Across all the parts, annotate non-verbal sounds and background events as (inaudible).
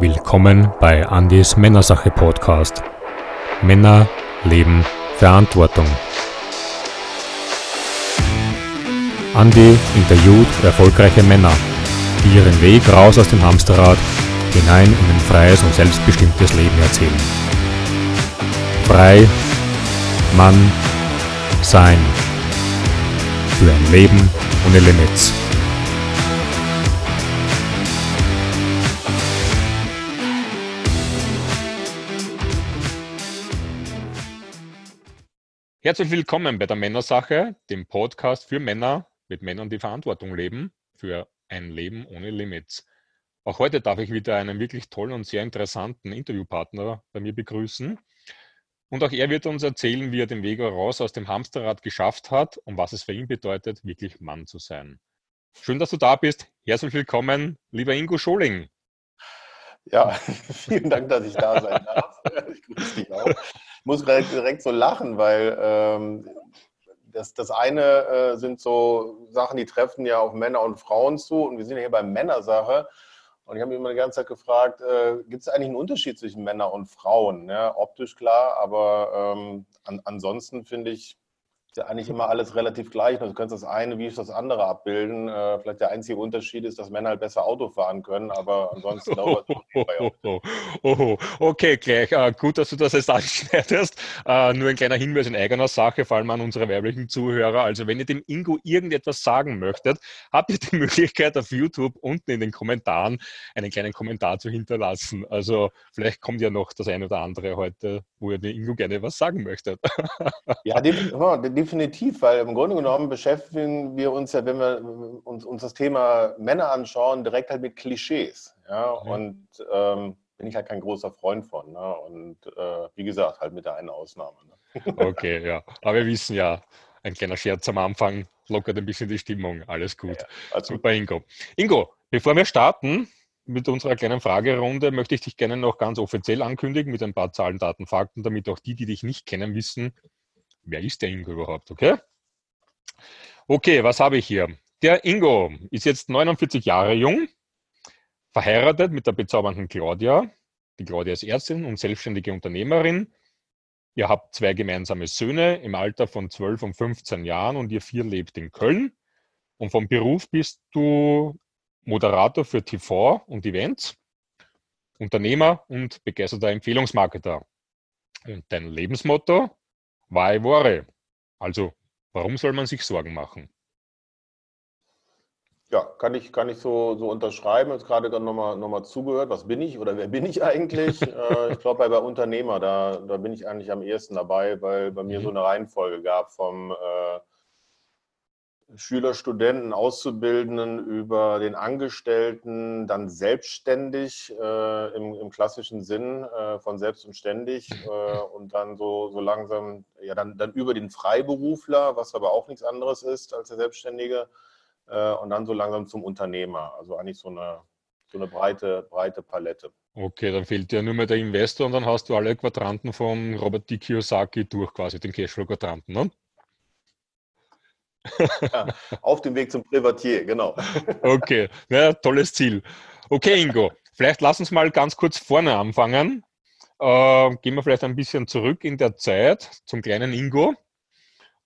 Willkommen bei Andys Männersache Podcast. Männer leben Verantwortung. Andy interviewt erfolgreiche Männer, die ihren Weg raus aus dem Hamsterrad hinein in ein freies und selbstbestimmtes Leben erzählen. Frei, Mann, sein. Für ein Leben ohne Limits. Herzlich willkommen bei der Männersache, dem Podcast für Männer mit Männern, die Verantwortung leben, für ein Leben ohne Limits. Auch heute darf ich wieder einen wirklich tollen und sehr interessanten Interviewpartner bei mir begrüßen. Und auch er wird uns erzählen, wie er den Weg raus aus dem Hamsterrad geschafft hat und was es für ihn bedeutet, wirklich Mann zu sein. Schön, dass du da bist. Herzlich willkommen, lieber Ingo Scholing. Ja, (laughs) vielen Dank, dass ich da sein darf. (laughs) Ich grüße dich auch muss direkt, direkt so lachen, weil ähm, das, das eine äh, sind so Sachen, die treffen ja auf Männer und Frauen zu und wir sind ja hier bei Männersache. Und ich habe mich immer die ganze Zeit gefragt, äh, gibt es eigentlich einen Unterschied zwischen Männern und Frauen? Ja, optisch klar, aber ähm, an, ansonsten finde ich, ist ja eigentlich immer alles relativ gleich. Also du kannst das eine wie das andere abbilden. Äh, vielleicht der einzige Unterschied ist, dass Männer halt besser Auto fahren können, aber ansonsten (laughs) dauert oh, oh, oh, Okay, gleich. Äh, gut, dass du das jetzt (laughs) anschneidest. Äh, nur ein kleiner Hinweis in eigener Sache, vor allem an unsere weiblichen Zuhörer. Also wenn ihr dem Ingo irgendetwas sagen möchtet, habt ihr die (laughs) Möglichkeit auf YouTube unten in den Kommentaren einen kleinen Kommentar zu hinterlassen. Also vielleicht kommt ja noch das eine oder andere heute, wo ihr dem Ingo gerne was sagen möchtet. ja, definitiv definitiv, weil im Grunde genommen beschäftigen wir uns ja, wenn wir uns, uns das Thema Männer anschauen, direkt halt mit Klischees. Ja? Mhm. Und ähm, bin ich halt kein großer Freund von. Ne? Und äh, wie gesagt, halt mit der einen Ausnahme. Ne? (laughs) Okay, ja. Aber wir wissen ja, ein kleiner Scherz am Anfang lockert ein bisschen die Stimmung. Alles gut. Ja, also Super, Ingo. Ingo, bevor wir starten, mit unserer kleinen Fragerunde möchte ich dich gerne noch ganz offiziell ankündigen mit ein paar Zahlen, Daten, Fakten, damit auch die, die dich nicht kennen, wissen, wer ist der Ingo überhaupt, okay? Okay, was habe ich hier? Der Ingo ist jetzt 49 Jahre jung, verheiratet mit der bezaubernden Claudia. Die Claudia ist Ärztin und selbstständige Unternehmerin. Ihr habt zwei gemeinsame Söhne im Alter von 12 und 15 Jahren und ihr vier lebt in Köln. Und vom Beruf bist du Moderator für TV und Events, Unternehmer und begeisterter Empfehlungsmarketer. Und dein Lebensmotto? Vai vore. Also, warum soll man sich Sorgen machen? Ja, kann ich, kann ich so, so unterschreiben. Jetzt gerade nochmal noch mal zugehört. Was bin ich oder wer bin ich eigentlich? (laughs) äh, ich glaube, bei, bei Unternehmer, da, da bin ich eigentlich am ehesten dabei, weil bei mir mhm. so eine Reihenfolge gab vom äh, Schüler, Studenten, Auszubildenden über den Angestellten, dann selbstständig äh, im, im, klassischen Sinn äh, von selbst und ständig (laughs) äh, und dann so, so langsam, ja, dann, dann über den Freiberufler, was aber auch nichts anderes ist als der Selbstständige äh, und dann so langsam zum Unternehmer. Also eigentlich so eine, so eine breite, breite Palette. Okay, dann fehlt dir nur mehr der Investor und dann hast du alle Quadranten von Robert D. Kiyosaki durch, quasi den Cashflow-Quadranten, ne? Ja, (laughs) auf dem Weg zum Privatier, genau. (laughs) Okay, ja, tolles Ziel. Okay, Ingo, vielleicht lass uns mal ganz kurz vorne anfangen. Äh, gehen wir vielleicht ein bisschen zurück in der Zeit zum kleinen Ingo.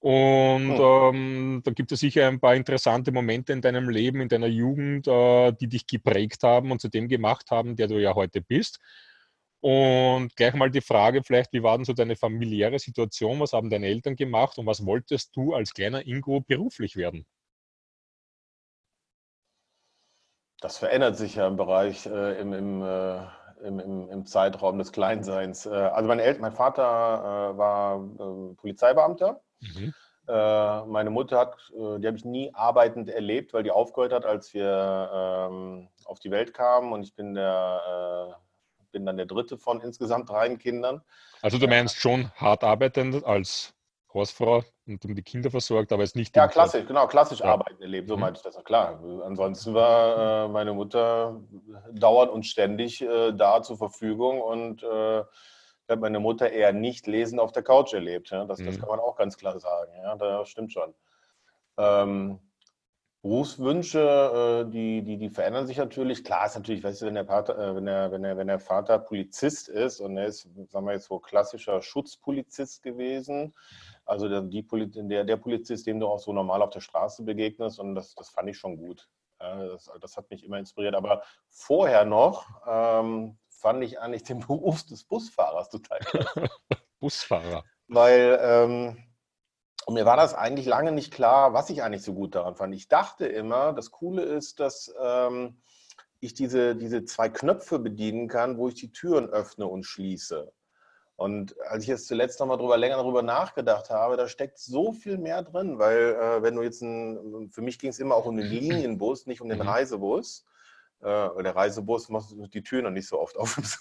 Und hm. ähm, da gibt es sicher ein paar interessante Momente in deinem Leben, in deiner Jugend, äh, die dich geprägt haben und zu dem gemacht haben, der du ja heute bist. Und gleich mal die Frage vielleicht, wie war denn so deine familiäre Situation? Was haben deine Eltern gemacht und was wolltest du als kleiner Ingo beruflich werden? Das verändert sich ja im Bereich, äh, im, im, äh, im, im, im, Zeitraum des Kleinseins. Äh, also meine Eltern, mein Vater äh, war ähm, Polizeibeamter. Mhm. Äh, meine Mutter hat, äh, die habe ich nie arbeitend erlebt, weil die aufgehört hat, als wir ähm, auf die Welt kamen. Und ich bin der bin dann der dritte von insgesamt drei Kindern. Also du meinst schon hart arbeitend als Hausfrau und um die Kinder versorgt, aber es nicht. Ja, klassisch, genau, klassisch ja. arbeiten erlebt, so mhm. meinte ich das. Ja, klar. Ansonsten war äh, meine Mutter dauernd und ständig äh, da zur Verfügung und äh, hat meine Mutter eher nicht lesen auf der Couch erlebt. Ja? Das, mhm. das kann man auch ganz klar sagen. Ja, das stimmt schon. Ähm, Berufswünsche, äh, die, die, die verändern sich natürlich. Klar ist natürlich, weißt du, wenn der, Vater, äh, wenn, der, wenn, der, wenn der Vater Polizist ist und er ist, sagen wir jetzt so, klassischer Schutzpolizist gewesen, also der, die, der, der Polizist, dem du auch so normal auf der Straße begegnest und das, das fand ich schon gut. Das, das hat mich immer inspiriert. Aber vorher noch ähm, fand ich eigentlich den (laughs) Beruf des Busfahrers total klasse. (laughs) Busfahrer. Weil ähm, und mir war das eigentlich lange nicht klar, was ich eigentlich so gut daran fand. Ich dachte immer, das Coole ist, dass ähm, ich diese, diese zwei Knöpfe bedienen kann, wo ich die Türen öffne und schließe. Und als ich jetzt zuletzt nochmal drüber länger darüber nachgedacht habe, da steckt so viel mehr drin, weil äh, wenn du jetzt ein, für mich ging es immer auch um den Linienbus, nicht um den mhm. Reisebus. Äh, der Reisebus macht die Tür noch nicht so oft (laughs) auf. (laughs)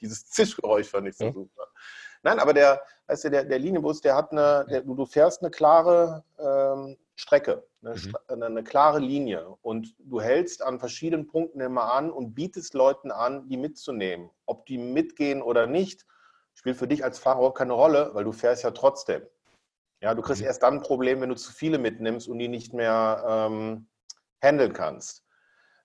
Dieses Zischgeräusch fand ich so super. Nein, aber der, weißt du, der, der Linienbus, der hat eine, der, du, fährst eine klare ähm, Strecke, eine, mhm. eine, eine, klare Linie und du hältst an verschiedenen Punkten immer an und bietest Leuten an, die mitzunehmen. Ob die mitgehen oder nicht, spielt für dich als Fahrer auch keine Rolle, weil du fährst ja trotzdem. Ja, du kriegst mhm. erst dann ein Problem, wenn du zu viele mitnimmst und die nicht mehr ähm, handeln kannst.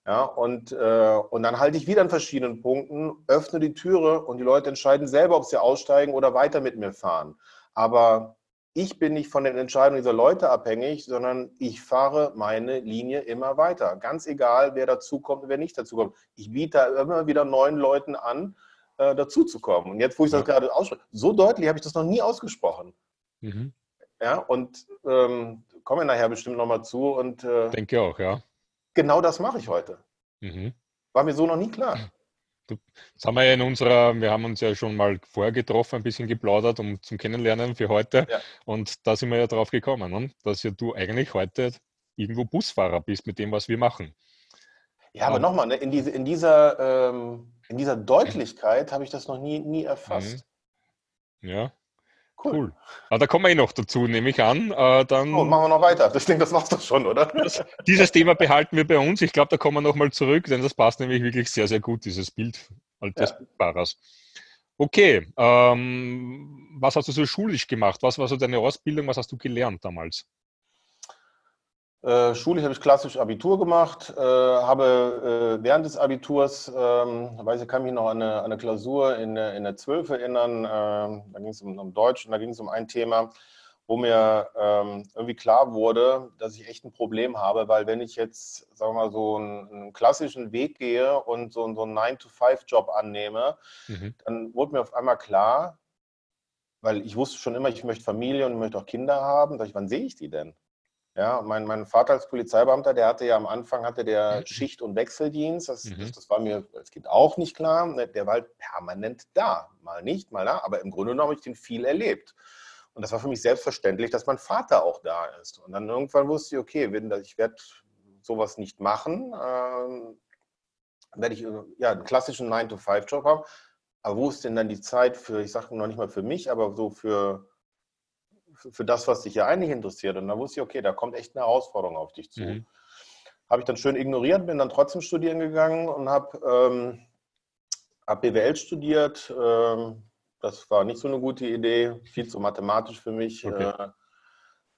Ja, und, äh, und dann halte ich wieder an verschiedenen Punkten, öffne die Türe und die Leute entscheiden selber, ob sie aussteigen oder weiter mit mir fahren. Aber ich bin nicht von den Entscheidungen dieser Leute abhängig, sondern ich fahre meine Linie immer weiter. Ganz egal, wer dazukommt und wer nicht dazukommt. Ich biete immer wieder neuen Leuten an, äh, dazuzukommen. Und jetzt, wo ich ja. das gerade ausspreche, so deutlich habe ich das noch nie ausgesprochen. Mhm. Ja, und ähm, kommen wir nachher bestimmt nochmal zu. Und, äh, Denke auch, ja genau das mache ich heute. Mhm. War mir so noch nie klar. Das haben wir ja in unserer, wir haben uns ja schon mal vorher getroffen, ein bisschen geplaudert, um zum Kennenlernen für heute. Ja. Und da sind wir ja drauf gekommen, ne? dass ja du eigentlich heute irgendwo Busfahrer bist mit dem, was wir machen. Ja, aber nochmal, ne, in, diese, in, dieser, ähm, in dieser Deutlichkeit habe ich das noch nie, nie erfasst. Mhm. Ja, Cool. cool. Aber da kommen wir eh noch dazu, nehme ich an. Äh, dann oh, machen wir noch weiter. Das denke, das war's doch schon, oder? (laughs) Das, dieses Thema behalten wir bei uns. Ich glaube, da kommen wir nochmal zurück, denn das passt nämlich wirklich sehr, sehr gut, dieses Bild des ja. Okay, ähm, was hast du so schulisch gemacht? Was war so deine Ausbildung? Was hast du gelernt damals? Äh, schulisch habe ich klassisch Abitur gemacht, äh, habe äh, während des Abiturs, ähm, weiß ich, kann mich noch an eine, an eine Klausur in, in der 12 erinnern, äh, da ging es um, um, Deutsch und da ging es um ein Thema, wo mir ähm, irgendwie klar wurde, dass ich echt ein Problem habe, weil wenn ich jetzt, sagen wir mal, so einen, einen klassischen Weg gehe und so, so einen 9-to-5-Job annehme, mhm. dann wurde mir auf einmal klar, weil ich wusste schon immer, ich möchte Familie und möchte auch Kinder haben, ich, wann sehe ich die denn? Ja, mein, mein Vater als Polizeibeamter, der hatte ja am Anfang hatte der mhm. Schicht- und Wechseldienst. Das, mhm. das, das, war mir als Kind auch nicht klar. Ne, der war halt permanent da. Mal nicht, mal da. Aber im Grunde genommen habe ich den viel erlebt. Und das war für mich selbstverständlich, dass mein Vater auch da ist. Und dann irgendwann wusste ich, okay, wenn, ich werde sowas nicht machen, ähm, werde ich ja, einen klassischen 9-to-5-Job haben. Aber wo ist denn dann die Zeit für, ich sage noch nicht mal für mich, aber so für für das, was dich ja eigentlich interessiert. Und da wusste ich, okay, da kommt echt eine Herausforderung auf dich zu. Mhm. Habe ich dann schön ignoriert, bin dann trotzdem studieren gegangen und habe ähm, hab BWL studiert. Ähm, das war nicht so eine gute Idee, viel zu mathematisch für mich. Okay. Äh,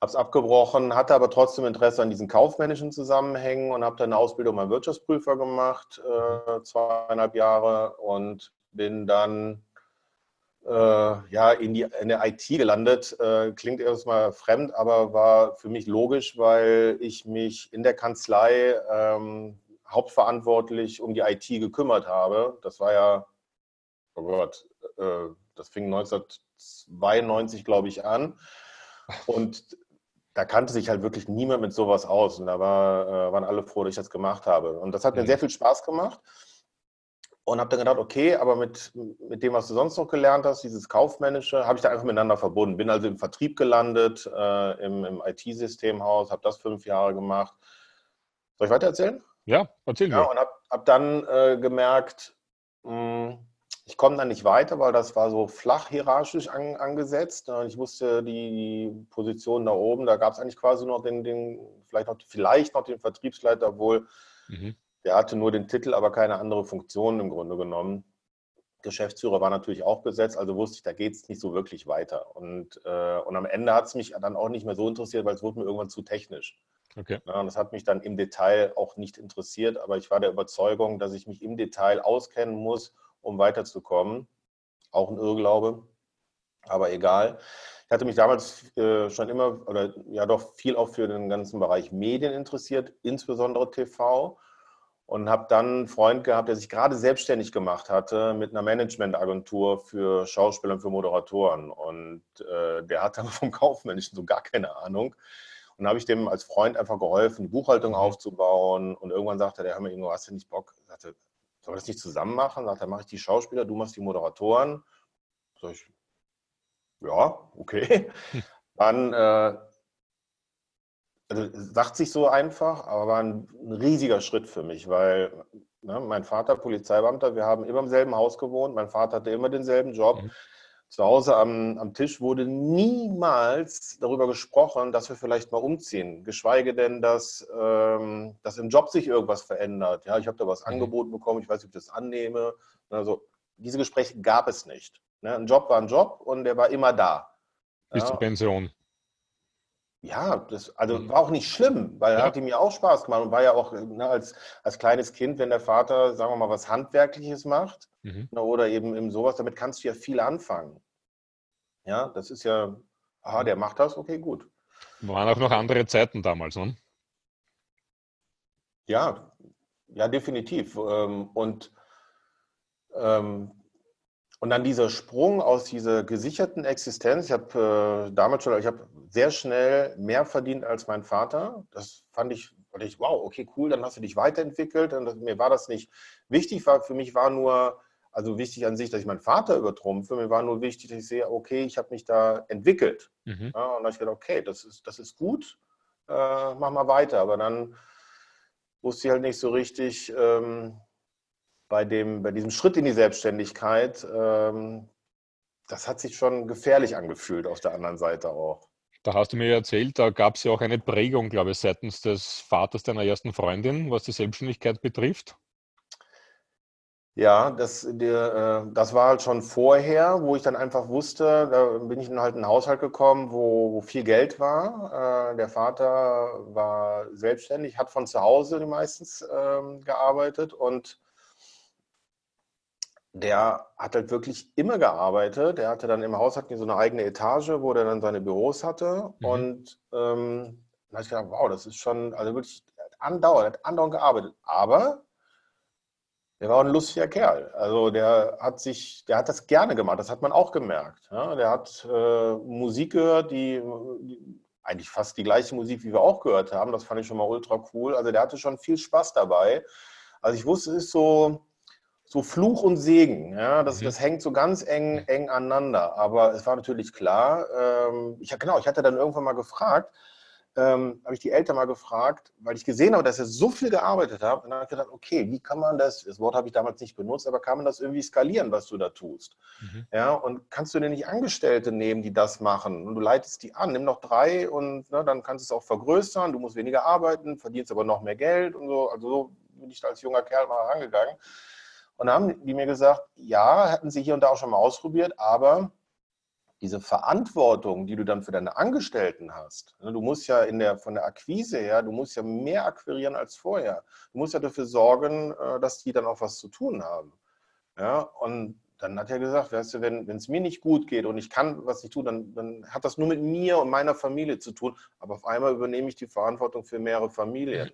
habe es abgebrochen, hatte aber trotzdem Interesse an diesen kaufmännischen Zusammenhängen und habe dann eine Ausbildung beim Wirtschaftsprüfer gemacht, äh, zweieinhalb Jahre und bin dann ja, in, die, in der IT gelandet. Äh, klingt erstmal fremd, aber war für mich logisch, weil ich mich in der Kanzlei ähm, hauptverantwortlich um die IT gekümmert habe. Das war ja, oh Gott, äh, das fing 1992, glaube ich, an. Und da kannte sich halt wirklich niemand mit sowas aus. Und da war, äh, waren alle froh, dass ich das gemacht habe. Und das hat mir mhm. sehr viel Spaß gemacht und habe dann gedacht, okay, aber mit, mit dem, was du sonst noch gelernt hast, dieses Kaufmännische, habe ich da einfach miteinander verbunden. Bin also im Vertrieb gelandet, äh, im, im IT-Systemhaus, habe das fünf Jahre gemacht. Soll ich weiter erzählen? Ja, erzähl Ja, und habe hab dann äh, gemerkt, mh, hm, ich komme da nicht weiter, weil das war so flach hierarchisch an, angesetzt. Und ich wusste, die, die Position da oben, da gab es eigentlich quasi noch den, den, vielleicht noch, vielleicht noch den Vertriebsleiter, obwohl mhm der hatte nur den Titel, aber keine andere Funktion im Grunde genommen. Geschäftsführer war natürlich auch besetzt, also wusste ich, da geht es nicht so wirklich weiter. Und, äh, und am Ende hat es mich dann auch nicht mehr so interessiert, weil es wurde mir irgendwann zu technisch. Okay. Ja, und das hat mich dann im Detail auch nicht interessiert, aber ich war der Überzeugung, dass ich mich im Detail auskennen muss, um weiterzukommen. Auch ein Irrglaube, aber egal. Ich hatte mich damals äh, schon immer oder ja doch viel auch für den ganzen Bereich Medien interessiert, insbesondere TV und habe dann einen Freund gehabt, der sich gerade selbstständig gemacht hatte mit einer Managementagentur für Schauspieler und für Moderatoren. Und äh, der hatte (laughs) vom Kaufmännischen so gar keine Ahnung. Und habe ich dem als Freund einfach geholfen, die Buchhaltung mhm. aufzubauen. Und irgendwann sagte der, hör mal, Ingo, hast du nicht Bock? Ich sagte, sollen wir das nicht zusammen machen? Sagt er, mache ich die Schauspieler, du machst die Moderatoren. Sag ich, ja, okay. (laughs) Dann äh, also sagt sich so einfach, aber war ein, ein riesiger Schritt für mich, weil ne, mein Vater, Polizeibeamter, wir haben immer im selben Haus gewohnt, mein Vater hatte immer denselben Job. Mhm. Zu Hause am, am Tisch wurde niemals darüber gesprochen, dass wir vielleicht mal umziehen. Geschweige denn, dass, ähm, dass im Job sich irgendwas verändert. Ja, ich habe da was mhm. angeboten bekommen, ich weiß nicht, ob ich das annehme. Also diese Gespräche gab es nicht. Ne? Ein Job war ein Job und der war immer da. Bis ja. zur Pension. Ja, das also mhm. war auch nicht schlimm, weil ja. hat ihm ja auch Spaß gemacht und war ja auch ne, als, als kleines Kind, wenn der Vater, sagen wir mal, was Handwerkliches macht mhm. ne, oder eben, eben sowas, damit kannst du ja viel anfangen. Ja, das ist ja, aha, der macht das, okay, gut. Waren auch noch andere Zeiten damals, ne? Ja, ja, definitiv. Ähm, und ähm, und dann dieser Sprung aus dieser gesicherten Existenz. Ich habe äh, damals schon, ich habe sehr schnell mehr verdient als mein Vater. Das fand ich, fand ich, wow, okay, cool, dann hast du dich weiterentwickelt. Und mir war das nicht wichtig, war, für mich war nur, also wichtig an sich, dass ich meinen Vater übertrumpfe. Mir war nur wichtig, dass ich sehe, okay, ich habe mich da entwickelt. Mhm. Ja, und dann habe ich gedacht, okay, das ist, das ist gut, äh, mach mal weiter. Aber dann wusste ich halt nicht so richtig, ähm, bei, dem, bei diesem Schritt in die Selbstständigkeit, ähm, das hat sich schon gefährlich angefühlt auf der anderen Seite auch. Da hast du mir erzählt, da gab es ja auch eine Prägung, glaube ich, seitens des Vaters deiner ersten Freundin, was die Selbstständigkeit betrifft. Ja, das, der, äh, das war halt schon vorher, wo ich dann einfach wusste, da bin ich in halt einen Haushalt gekommen, wo, wo viel Geld war. Äh, der Vater war selbstständig, hat von zu Hause meistens ähm, gearbeitet und der hat halt wirklich immer gearbeitet. Der hatte dann im Haus hatten so eine eigene Etage, wo der dann seine Büros hatte. Mhm. Und ähm, dann habe ich gedacht, wow, das ist schon, also wirklich andauernd, andauernd gearbeitet. Aber der war ein lustiger Kerl. Also der hat sich, der hat das gerne gemacht, das hat man auch gemerkt. Ja, der hat äh, Musik gehört, die, die, eigentlich fast die gleiche Musik, wie wir auch gehört haben. Das fand ich schon mal ultra cool. Also der hatte schon viel Spaß dabei. Also ich wusste, es ist so, so Fluch und Segen. Ja, das, mhm. das hängt so ganz eng, eng aneinander. Aber es war natürlich klar, ähm, ich, genau, ich hatte dann irgendwann mal gefragt, ähm, habe ich die Eltern mal gefragt, weil ich gesehen habe, dass er so viel gearbeitet hat. Und dann habe ich gedacht, okay, wie kann man das, das Wort habe ich damals nicht benutzt, aber kann man das irgendwie skalieren, was du da tust? Mhm. Ja, und kannst du denn nicht Angestellte nehmen, die das machen? Und du leitest die an, nimm noch drei und ne, dann kannst du es auch vergrößern, du musst weniger arbeiten, verdienst aber noch mehr Geld und so. Also so bin ich da als junger Kerl mal rangegangen. Und dann haben die mir gesagt, ja, hätten sie hier und da auch schon mal ausprobiert, aber diese Verantwortung, die du dann für deine Angestellten hast, ne, du musst ja in der, von der Akquise her, du musst ja mehr akquirieren als vorher. Du musst ja dafür sorgen, äh, dass die dann auch was zu tun haben. Ja, und dann hat er gesagt, weißt du, wenn es mir nicht gut geht und ich kann was nicht tun, dann, dann hat das nur mit mir und meiner Familie zu tun. Aber auf einmal übernehme ich die Verantwortung für mehrere Familien.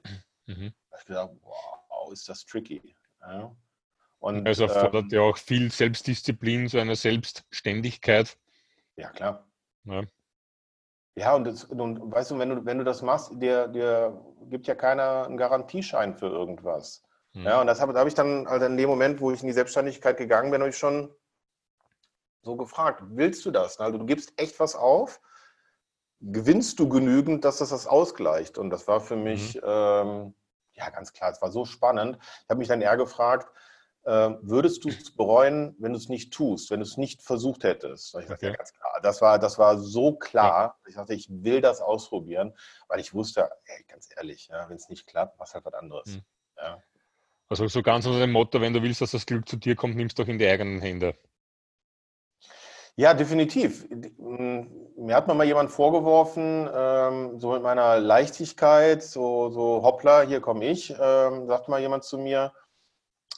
Mhm. Da habe ich gedacht, wow, ist das tricky. Ja. Und, also fordert ähm, ja auch viel Selbstdisziplin, so eine Selbstständigkeit. Ja, klar. Ja, ja und, das, und weißt du, wenn du, wenn du das machst, dir, dir gibt ja keiner einen Garantieschein für irgendwas. Hm. Ja, und das habe hab ich dann also in dem Moment, wo ich in die Selbstständigkeit gegangen bin, habe ich schon so gefragt, willst du das? Also du gibst echt was auf, gewinnst du genügend, dass das das ausgleicht? Und das war für mhm. mich, mhm. ähm, ja, ganz klar, es war so spannend. Ich habe mich dann eher gefragt, würdest du es bereuen, wenn du es nicht tust, wenn du es nicht versucht hättest? Ich dachte, okay. ja, ganz klar. Das war, das war so klar. Ich dachte, ich will das ausprobieren, weil ich wusste, ey, ganz ehrlich, ja, wenn es nicht klappt, was halt was anderes. Hm. Ja. Also so ganz unter dem Motto, wenn du willst, dass das Glück zu dir kommt, nimmst du doch in die eigenen Hände. Ja, definitiv. Mir hat mal jemand vorgeworfen, ähm, so mit meiner Leichtigkeit, so, so hoppla, hier komme ich, ähm, sagte mal jemand zu mir,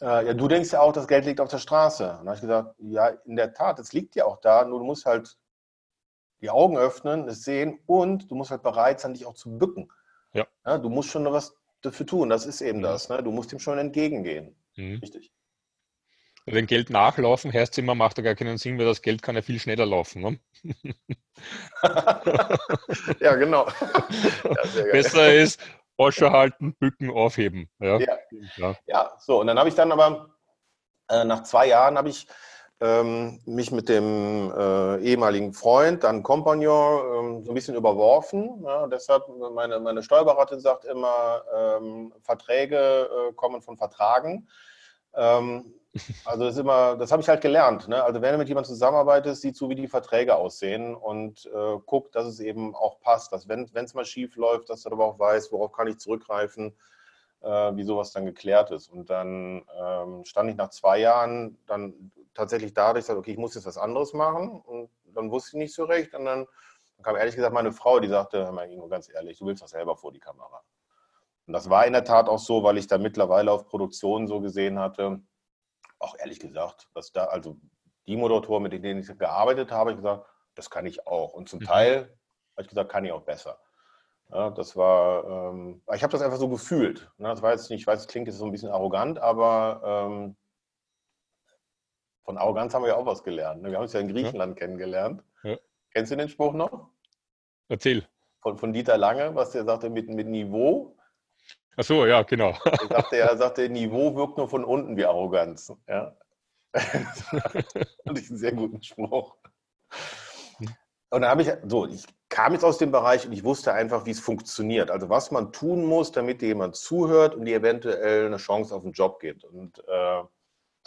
äh, ja, du denkst ja auch, das Geld liegt auf der Straße. Und dann habe ich gesagt, ja, in der Tat, es liegt ja auch da, nur du musst halt die Augen öffnen, es sehen und du musst halt bereit sein, dich auch zu bücken. Ja. ja du musst schon was dafür tun, das ist eben ja. das. Ne? Du musst ihm schon entgegengehen. Mhm. Richtig. Wenn Geld nachlaufen heißt immer, macht ja gar keinen Sinn, weil das Geld kann ja viel schneller laufen. Ne? (laughs) ja, genau. (laughs) Ja, Besser ist, Ausschau halten, bücken, aufheben. Ja, ja. ja. ja so. Und dann habe ich dann aber, äh, nach zwei Jahren habe ich ähm, mich mit dem äh, ehemaligen Freund, dann Kompagnon, ähm, so ein bisschen überworfen. Ja, deshalb, meine, meine Steuerberaterin sagt immer, ähm, Verträge äh, kommen von Vertragen. Ähm, also das, das habe ich halt gelernt. Ne? Also wenn du mit jemandem zusammenarbeitest, sieh zu, wie die Verträge aussehen und äh, guck, dass es eben auch passt. Dass wenn es mal schief läuft, dass du aber auch weißt, worauf kann ich zurückgreifen, äh, wie sowas dann geklärt ist. Und dann ähm, stand ich nach zwei Jahren dann tatsächlich da, dass ich sagte, okay, ich muss jetzt was anderes machen. Und dann wusste ich nicht so recht. Und dann, dann kam ehrlich gesagt meine Frau, die sagte, mein Ingo, ganz ehrlich, du willst doch selber vor die Kamera. Und das war in der Tat auch so, weil ich da mittlerweile auf Produktionen so gesehen hatte, auch ehrlich gesagt, was da, also die Moderatoren, mit denen ich gearbeitet habe, ich gesagt, das kann ich auch. Und zum mhm. Teil habe ich gesagt, kann ich auch besser. Ja, das war, ähm, ich habe das einfach so gefühlt. Ne? Das war jetzt nicht, ich weiß, es klingt jetzt so ein bisschen arrogant, aber ähm, von Arroganz haben wir ja auch was gelernt. Ne? Wir haben uns ja in Griechenland ja. kennengelernt. Ja. Kennst du den Spruch noch? Erzähl. Von, von Dieter Lange, was der sagte, mit, mit Niveau Ach so, ja, genau. Er sagte, er sagte, Niveau wirkt nur von unten wie Arroganz. Ja. (laughs) Fand ich einen sehr guten Spruch. Und dann habe ich, so, ich kam jetzt aus dem Bereich und ich wusste einfach, wie es funktioniert. Also was man tun muss, damit dir jemand zuhört und dir eventuell eine Chance auf einen Job gibt. Und äh,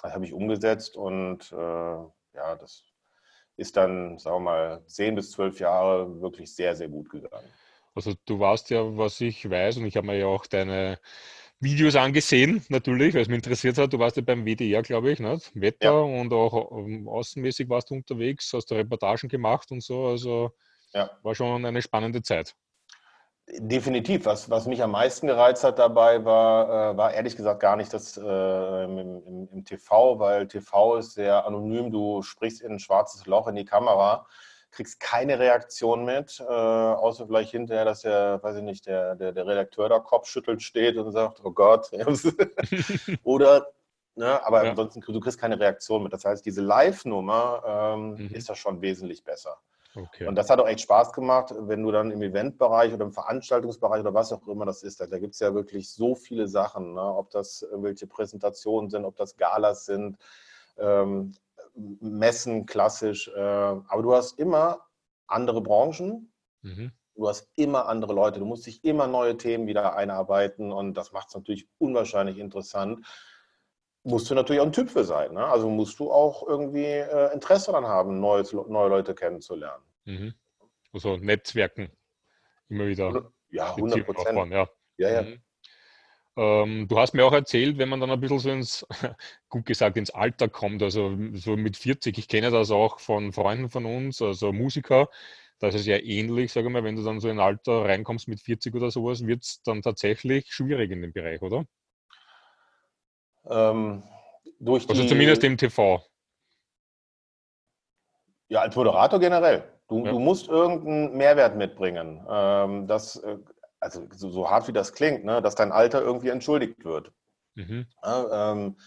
das habe ich umgesetzt und äh, ja, das ist dann, sagen wir mal, zehn bis zwölf Jahre wirklich sehr, sehr gut gegangen. Also du warst ja, was ich weiß, und ich habe mir ja auch deine Videos angesehen, natürlich, weil es mich interessiert hat. Du warst ja beim WDR, glaube ich, nicht? Wetter ja. und auch um, außenmäßig warst du unterwegs, hast du Reportagen gemacht und so. Also ja. war schon eine spannende Zeit. Definitiv. Was, was mich am meisten gereizt hat dabei, war, äh, war ehrlich gesagt gar nicht das äh, im, im, im, TV, weil TV ist sehr anonym. Du sprichst in ein schwarzes Loch in die Kamera kriegst keine Reaktion mit, äh, außer vielleicht hinterher, dass der, weiß ich nicht, der, der, der Redakteur da kopfschüttelt steht und sagt, oh Gott. (laughs) Oder, ne, aber ja. ansonsten, du kriegst keine Reaktion mit. Das heißt, diese Live-Nummer ähm, mhm. ist da schon wesentlich besser. Okay. Und das hat auch echt Spaß gemacht, wenn du dann im Eventbereich oder im Veranstaltungsbereich oder was auch immer das ist, da, gibt es ja wirklich so viele Sachen, ne? ob das irgendwelche Präsentationen sind, ob das Galas sind. Ähm, Messen klassisch, äh, aber du hast immer andere Branchen, mhm. du hast immer andere Leute, du musst dich immer neue Themen wieder einarbeiten und das macht es natürlich unwahrscheinlich interessant. Musst du natürlich auch ein Typ für sein. Ne? Also musst du auch irgendwie äh, Interesse daran haben, neues, neue Leute kennenzulernen. Mhm. Also Netzwerken immer wieder. Ja, 100 Prozent. Ja. ja, ja. Mhm. Ähm, du hast mir auch erzählt, wenn man dann ein bisschen so ins, (laughs) gut gesagt, ins Alter kommt, also so mit 40, ich kenne das auch von Freunden von uns, also Musiker, das ist ja ähnlich, sage ich mal, wenn du dann so in ein Alter reinkommst mit 40 oder sowas, wird es dann tatsächlich schwierig in dem Bereich, oder? Ähm, durch also zumindest im TV. Ja, als Moderator generell. Du, ja. du musst irgendeinen Mehrwert mitbringen. Ähm, das äh, also so, so, hart wie das klingt, ne, dass dein Alter irgendwie entschuldigt wird. Mhm. Ja, ähm,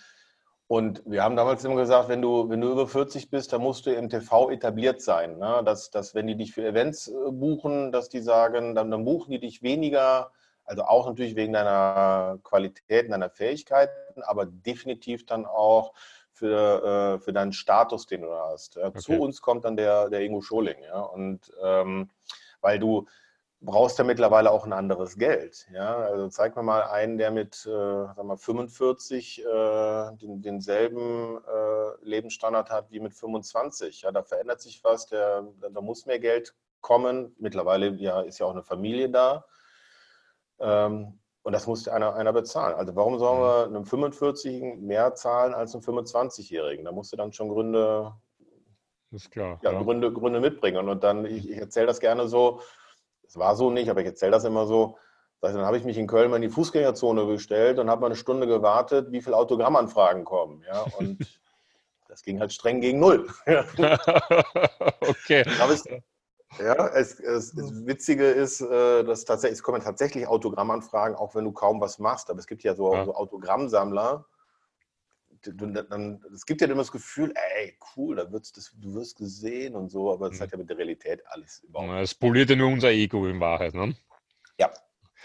und wir haben damals immer gesagt, wenn du, wenn du über 40 bist, dann musst du im TV etabliert sein. Ne? Dass, dass wenn die dich für Events äh, buchen, dass die sagen, dann, dann buchen die dich weniger, also auch natürlich wegen deiner Qualitäten, deiner Fähigkeiten, aber definitiv dann auch für, äh, für deinen Status, den du hast. Okay. Zu uns kommt dann der, der Ingo Scholing. Ja? Und ähm, weil du, brauchst ja mittlerweile auch ein anderes Geld. Ja? Also zeig mir mal einen, der mit äh, sag mal 45 äh, den, denselben äh, Lebensstandard hat wie mit 25. Ja? Da verändert sich was, der, da muss mehr Geld kommen. Mittlerweile ja, ist ja auch eine Familie da. Ähm, und das muss einer, einer bezahlen. Also warum sollen mhm. wir einem 45-Jährigen mehr zahlen als einem 25-Jährigen? Da musst du dann schon Gründe ist klar, ja, ja. Gründe, Gründe mitbringen. Und dann, ich, ich erzähle das gerne so, es war so nicht, aber ich erzähle das immer so. Dann habe ich mich in Köln mal in die Fußgängerzone gestellt und habe mal eine Stunde gewartet, wie viele Autogrammanfragen kommen. Ja, und (laughs) das ging halt streng gegen null. (laughs) okay. Es, ja, es, es, das Witzige ist, äh, dass tatsächlich, es kommen tatsächlich Autogrammanfragen, auch wenn du kaum was machst. Aber es gibt ja so, ja. so Autogrammsammler, dann, es gibt ja immer das Gefühl, ey, cool, da wird's das, du wirst gesehen und so, aber es mhm. hat ja mit der Realität alles überhaupt. Es poliert ja nur unser Ego in Wahrheit, ne? Ja,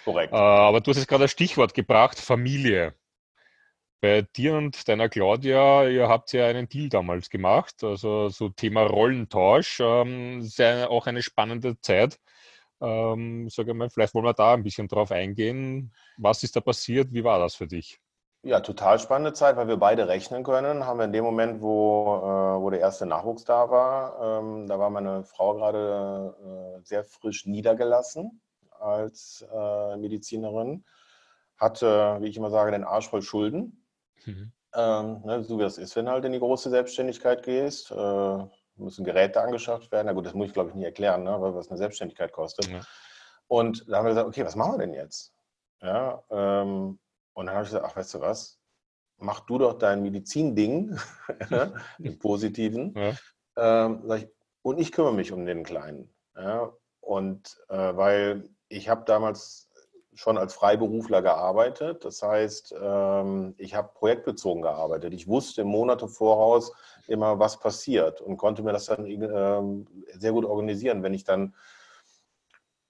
korrekt. Äh, aber du hast jetzt gerade das Stichwort gebracht, Familie. Bei dir und deiner Claudia, ihr habt ja einen Deal damals gemacht, also so Thema Rollentausch, ähm, ist ja auch eine spannende Zeit. Ähm, sage mal, vielleicht wollen wir da ein bisschen drauf eingehen. Was ist da passiert? Wie war das für dich? Ja, total spannende Zeit, weil wir beide rechnen können. Haben wir in dem Moment, wo, äh, wo der erste Nachwuchs da war, ähm, da war meine Frau gerade äh, sehr frisch niedergelassen als äh, Medizinerin, hatte, wie ich immer sage, den Arsch voll Schulden. Mhm. Ähm, ne, so wie das ist, wenn du halt in die große Selbstständigkeit gehst. Äh, müssen Geräte angeschafft werden. Na gut, das muss ich glaube ich nie erklären, ne, was eine Selbstständigkeit kostet. Ja. Und da haben wir gesagt, okay, was machen wir denn jetzt? Ja, ähm, und dann habe ich gesagt, ach, weißt du was, mach du doch dein Medizin-Ding, (laughs) (laughs) im Positiven. Ja. Ähm, ich, und ich kümmere mich um den Kleinen. Ja? Und äh, weil ich habe damals schon als Freiberufler gearbeitet. Das heißt, ähm, ich habe projektbezogen gearbeitet. Ich wusste Monate voraus immer, was passiert und konnte mir das dann ähm, sehr gut organisieren, wenn ich dann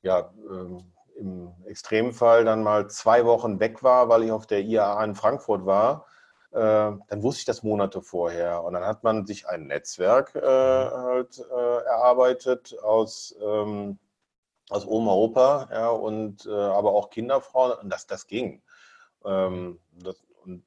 ja, ähm, im Extremfall dann mal zwei Wochen weg war, weil ich auf der IAA in Frankfurt war, äh, dann wusste ich das Monate vorher. Und dann hat man sich ein Netzwerk äh, halt, äh, erarbeitet aus, ähm, aus Oma, Opa ja, und äh, aber auch Kinderfrauen. Und das, das ging. Ähm, das, und,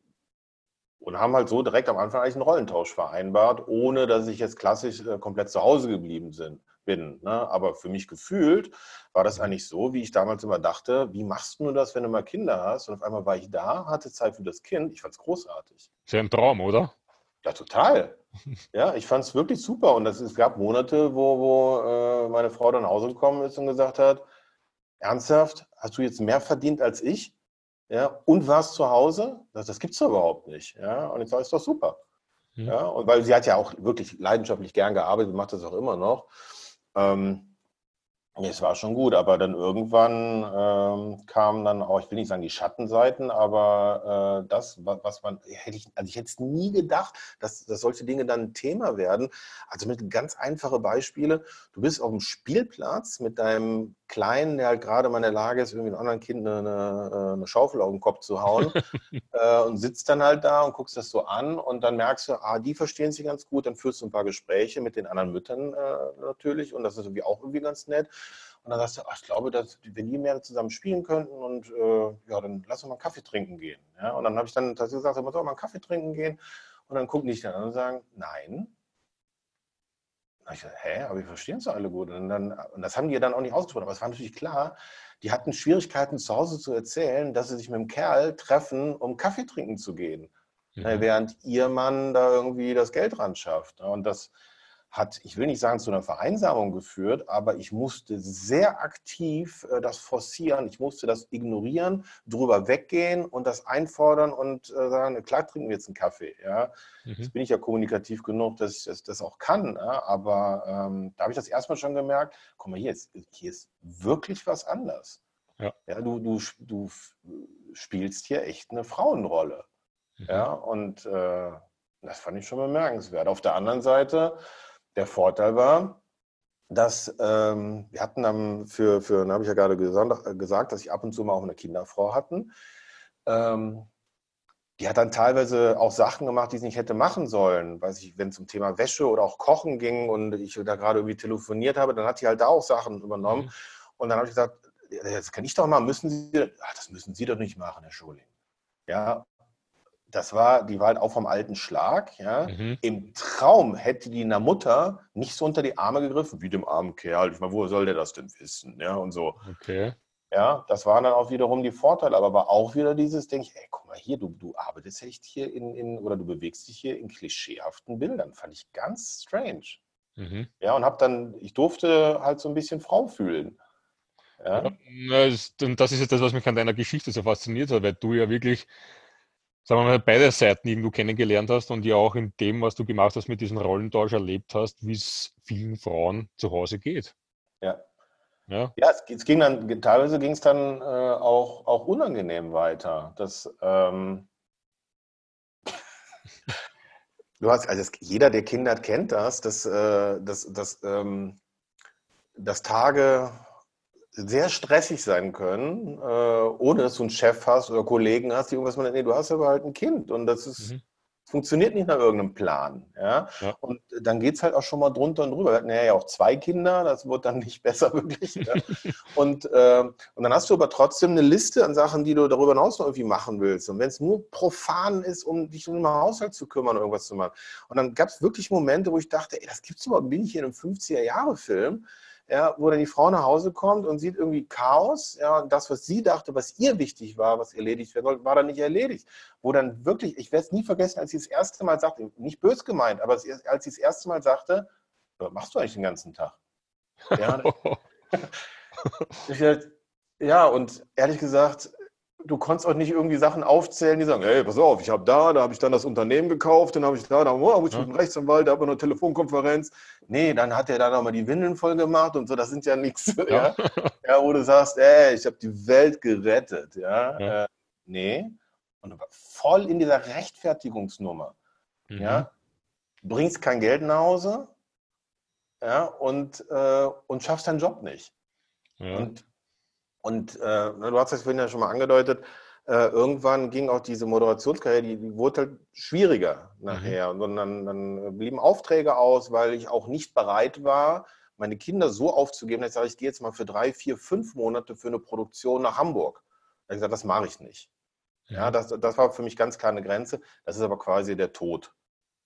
und, haben halt so direkt am Anfang eigentlich einen Rollentausch vereinbart, ohne dass ich jetzt klassisch äh, komplett zu Hause geblieben bin bin. Ne? Aber für mich gefühlt war das mhm. eigentlich so, wie ich damals immer dachte, wie machst du das, wenn du mal Kinder hast? Und auf einmal war ich da, hatte Zeit für das Kind. Ich fand es großartig. Sehr ein Traum, oder? Ja, total. Ja, ich fand es wirklich super. Und das, es gab Monate, wo, wo äh, meine Frau dann nach Hause gekommen ist und gesagt hat, ernsthaft, hast du jetzt mehr verdient als ich? Ja, und warst zu Hause? Das, das gibt es überhaupt nicht. Ja, und ich sage, ist doch super. Mhm. Ja, und weil sie hat ja auch wirklich leidenschaftlich gern gearbeitet, macht das auch immer noch. Ähm, es war schon gut, aber dann irgendwann ähm, kamen dann auch, ich will nicht sagen die Schattenseiten, aber äh, das, was man, hätte ich, also ich hätte es nie gedacht, dass, dass solche Dinge dann ein Thema werden. Also mit ganz einfachen Beispielen. Du bist auf dem Spielplatz mit deinem Kleinen, der halt gerade mal in der Lage ist, irgendwie einem anderen Kind eine, eine, eine Schaufel auf den Kopf zu hauen (laughs) äh, und sitzt dann halt da und guckst das so an und dann merkst du, ah, die verstehen sich ganz gut, dann führst du ein paar Gespräche mit den anderen Müttern äh, natürlich und das ist irgendwie auch irgendwie ganz nett. Und dann sagst du, ach, ich glaube, dass, wenn die mehr zusammen spielen könnten und äh, ja, dann lass uns mal einen Kaffee trinken gehen. Ja? Und dann habe ich dann tatsächlich gesagt, man soll mal einen Kaffee trinken gehen. Und dann gucken die dann an und sagen, nein, ich dachte, hä, aber wir verstehen es alle gut. Und, dann, und das haben die ja dann auch nicht ausgesprochen. Aber es war natürlich klar, die hatten Schwierigkeiten zu Hause zu erzählen, dass sie sich mit dem Kerl treffen, um Kaffee trinken zu gehen. Mhm. Während ihr Mann da irgendwie das Geld ran schafft. Und das, hat, ich will nicht sagen, zu einer Vereinsamung geführt, aber ich musste sehr aktiv äh, das forcieren, ich musste das ignorieren, drüber weggehen und das einfordern und äh, sagen, klar trinken wir jetzt einen Kaffee. Ja? Mhm. Jetzt bin ich ja kommunikativ genug, dass ich das, das auch kann, ja? aber ähm, da habe ich das erstmal schon gemerkt, guck mal, hier ist, hier ist wirklich was anders. Ja. ja du, du, du spielst hier echt eine Frauenrolle. Mhm. Ja, und äh, das fand ich schon bemerkenswert. Auf der anderen Seite der Vorteil war, dass ähm, wir hatten dann für, für habe ich ja gerade gesagt, dass ich ab und zu mal auch eine Kinderfrau hatten. Ähm, die hat dann teilweise auch Sachen gemacht, die sie nicht hätte machen sollen. Weiß ich, wenn es um Thema Wäsche oder auch Kochen ging und ich da gerade irgendwie telefoniert habe, dann hat die halt da auch Sachen übernommen. Mhm. Und dann habe ich gesagt, das kann ich doch mal, müssen Sie, ach, das müssen Sie doch nicht machen, Herr Schuling. Ja, das war, die war halt auch vom alten Schlag. Ja. Mhm. Im Traum hätte die einer Mutter nicht so unter die Arme gegriffen, wie dem armen Kerl. Ich meine, wo soll der das denn wissen? Ja, und so. Okay. Ja, das waren dann auch wiederum die Vorteile, aber war auch wieder dieses, denke ich, ey, guck mal hier, du, du arbeitest echt hier in, in, oder du bewegst dich hier in klischeehaften Bildern. Fand ich ganz strange. Mhm. Ja, und habe dann, ich durfte halt so ein bisschen Frau fühlen. Ja. ja das ist jetzt das, was mich an deiner Geschichte so fasziniert hat, weil du ja wirklich, sagen wir mal, beide Seiten irgendwo kennengelernt hast und ja auch in dem, was du gemacht hast, mit diesem Rollentausch erlebt hast, wie es vielen Frauen zu Hause geht. Ja. Ja, ja es, es ging dann, teilweise ging es dann äh, auch, auch unangenehm weiter. Das, ähm, du hast, also das, jeder, der Kinder hat, kennt das, dass, äh, dass, dass, ähm, dass Tage sehr stressig sein können, äh, ohne dass du einen Chef hast oder Kollegen hast, die irgendwas machen. Nee, du hast aber halt ein Kind und das ist, mhm. funktioniert nicht nach irgendeinem Plan. Ja? ja. Und dann geht es halt auch schon mal drunter und drüber. Wir hatten ja auch zwei Kinder, das wird dann nicht (laughs) besser wirklich. ja? (laughs) und, äh, und dann hast du aber trotzdem eine Liste an Sachen, die du darüber hinaus noch irgendwie machen willst. Und wenn es nur profan ist, um dich um den Haushalt zu kümmern oder irgendwas zu machen. Und dann gab es wirklich Momente, wo ich dachte, ey, das gibt's überhaupt, bin ich hier in einem 50er-Jahre-Film? Ja, wo dann die Frau nach Hause kommt und sieht irgendwie Chaos, ja, und das, was sie dachte, was ihr wichtig war, was erledigt werden soll, war dann nicht erledigt. Wo dann wirklich, ich werde es nie vergessen, als sie das erste Mal sagte, nicht bös gemeint, aber als sie das erste Mal sagte, was machst du eigentlich den ganzen Tag? Ja, (laughs) (laughs) ich, ja und ehrlich gesagt, du konntest auch nicht irgendwie Sachen aufzählen, die sagen, hey, pass auf, ich habe da, da habe ich dann das Unternehmen gekauft, dann habe ich da, da oh, muss ich ja. mit dem Rechtsanwalt, da habe ich eine Telefonkonferenz. Nee, dann hat er da nochmal die Windeln voll gemacht und so, das sind ja nichts, (laughs) ja. ja. wo du sagst, ey, ich habe die Welt gerettet, ja. ja. Äh, nee. Und voll in dieser Rechtfertigungsnummer, mhm. ja. Bringst kein Geld nach Hause, ja, und, äh, und schaffst deinen Job nicht. Ja. Und und äh, du hast es vorhin ja schon mal angedeutet, äh, irgendwann ging auch diese Moderationskarriere, die, die wurde halt schwieriger nachher. Mhm. Und dann, dann, blieben Aufträge aus, weil ich auch nicht bereit war, meine Kinder so aufzugeben, dass ich sage, ich gehe jetzt mal für drei, vier, fünf Monate für eine Produktion nach Hamburg. Da habe ich gesagt, das mache ich nicht. Ja, ja das, das war für mich ganz klar eine Grenze. Das ist aber quasi der Tod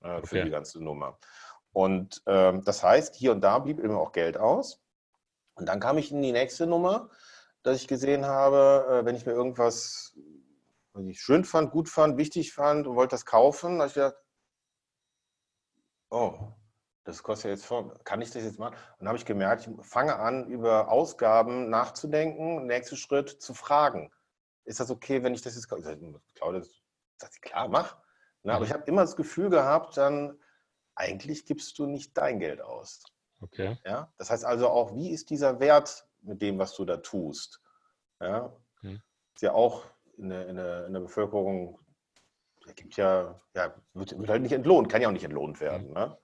äh, für okay. die ganze Nummer. Und äh, das heißt, hier und da blieb immer auch Geld aus. Und dann kam ich in die nächste Nummer das ich gesehen habe, äh, wenn ich mir irgendwas schön fand, gut fand, wichtig fand und wollte das kaufen, habe ich gedacht, oh, das kostet ja jetzt vor, kann ich das jetzt machen? Und dann habe ich gemerkt, ich fange an, über Ausgaben nachzudenken, nächsten Schritt zu fragen. Ist das okay, wenn ich das jetzt kaufe? Claudia sagt, klar, mach. Na, aber mhm. ich habe immer das Gefühl gehabt, dann, eigentlich gibst du nicht dein Geld aus. Okay. Ja? Das heißt also auch, wie ist dieser Wert mit dem, was du da tust. Ja, mhm. ist ja auch in der, in der, in der Bevölkerung, da gibt ja, ja wird, wird, halt nicht entlohnt, kann ja auch nicht entlohnt werden. Mhm. Ne?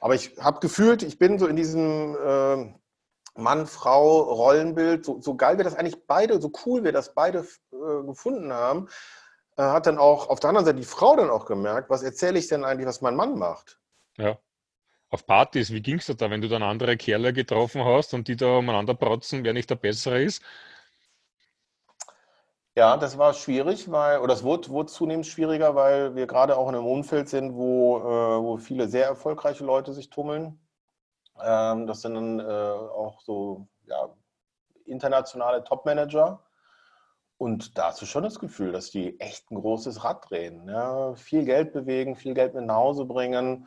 Aber ich habe gefühlt, ich bin so in diesem äh, Mann-Frau-Rollenbild, so, so, geil wir das eigentlich beide, so cool wir das beide äh, gefunden haben, äh, hat dann auch auf der anderen Seite die Frau dann auch gemerkt, was erzähle ich denn eigentlich, was mein Mann macht? Ja auf Partys, wie ging es da, wenn du dann andere Kerle getroffen hast und die da umeinander protzen, wer nicht der Bessere ist? Ja, das war schwierig, weil, oder es wurde, wurde zunehmend schwieriger, weil wir gerade auch in einem Umfeld sind, wo, äh, wo viele sehr erfolgreiche Leute sich tummeln. Ähm, das sind dann äh, auch so ja, internationale Topmanager. Und da hast du schon das Gefühl, dass die echt ein großes Rad drehen. Ja? Viel Geld bewegen, viel Geld mit nach Hause bringen.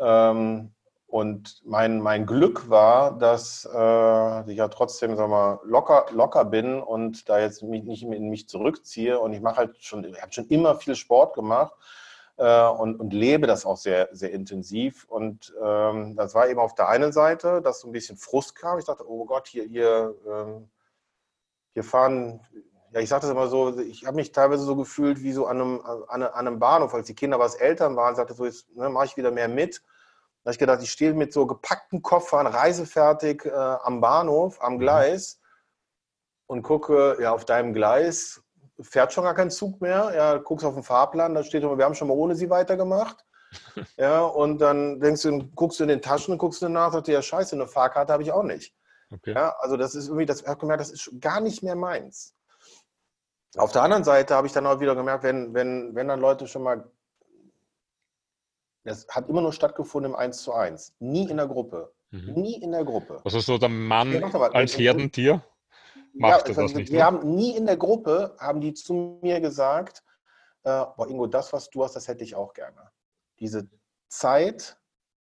Ähm, und mein, mein Glück war, dass äh, ich ja trotzdem sag mal, locker, locker bin und da jetzt mich nicht in mich zurückziehe. Und ich mache halt schon, ich habe schon immer viel Sport gemacht äh, und, und lebe das auch sehr, sehr intensiv. Und ähm, das war eben auf der einen Seite, dass so ein bisschen Frust kam. Ich dachte, oh Gott, hier, hier, ähm, hier fahren ja, ich sage das immer so, ich habe mich teilweise so gefühlt wie so an einem, an, einem Bahnhof, als die Kinder was Eltern waren, sagte so, jetzt ne, mache ich wieder mehr mit. Da habe ich gedacht, ich stehe mit so gepackten Koffern, reisefertig äh, am Bahnhof, am mhm. Gleis und gucke, ja, auf deinem Gleis fährt schon gar kein Zug mehr. Ja, guckst auf den Fahrplan, da steht, wir haben schon mal ohne sie weitergemacht. (laughs) ja, und dann denkst du, guckst du in den Taschen, guckst du nach, sagst du, ja, scheiße, eine Fahrkarte habe ich auch nicht. Okay. Ja, also das ist irgendwie, das, ich habe gemerkt, das ist gar nicht mehr meins. Auf der anderen Seite habe ich dann auch wieder gemerkt, wenn, wenn, wenn dann Leute schon mal, das hat immer nur stattgefunden im 1 zu 1, nie in der Gruppe. Mhm. Nie in der Gruppe. Also so der Mann ja, als Herdentier macht ja, das nicht. Wir ne? haben nie in der Gruppe, haben die zu mir gesagt, äh, boah Ingo, das, was du hast, das hätte ich auch gerne. Diese Zeit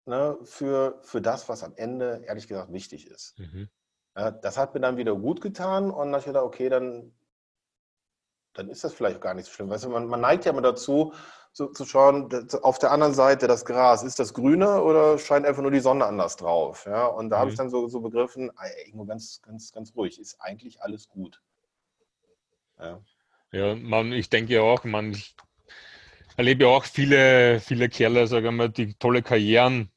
ne, für, für das, was am Ende, ehrlich gesagt, wichtig ist. Mhm. Ja, das hat mir dann wieder gut getan und dann habe ich gedacht, okay, dann, dann ist das vielleicht gar nicht so schlimm. Weißt du, man, man neigt ja immer dazu, so, zu schauen, auf der anderen Seite das Gras, ist das grüner oder scheint einfach nur die Sonne anders drauf? Ja, und da mhm. habe ich dann so, so begriffen, irgendwo ganz, ganz, ganz ruhig, ist eigentlich alles gut. Ja, ja man, ich denke ja auch, man, ich erlebe ja auch viele, viele Kerle, sagen wir mal, die tolle Karrieren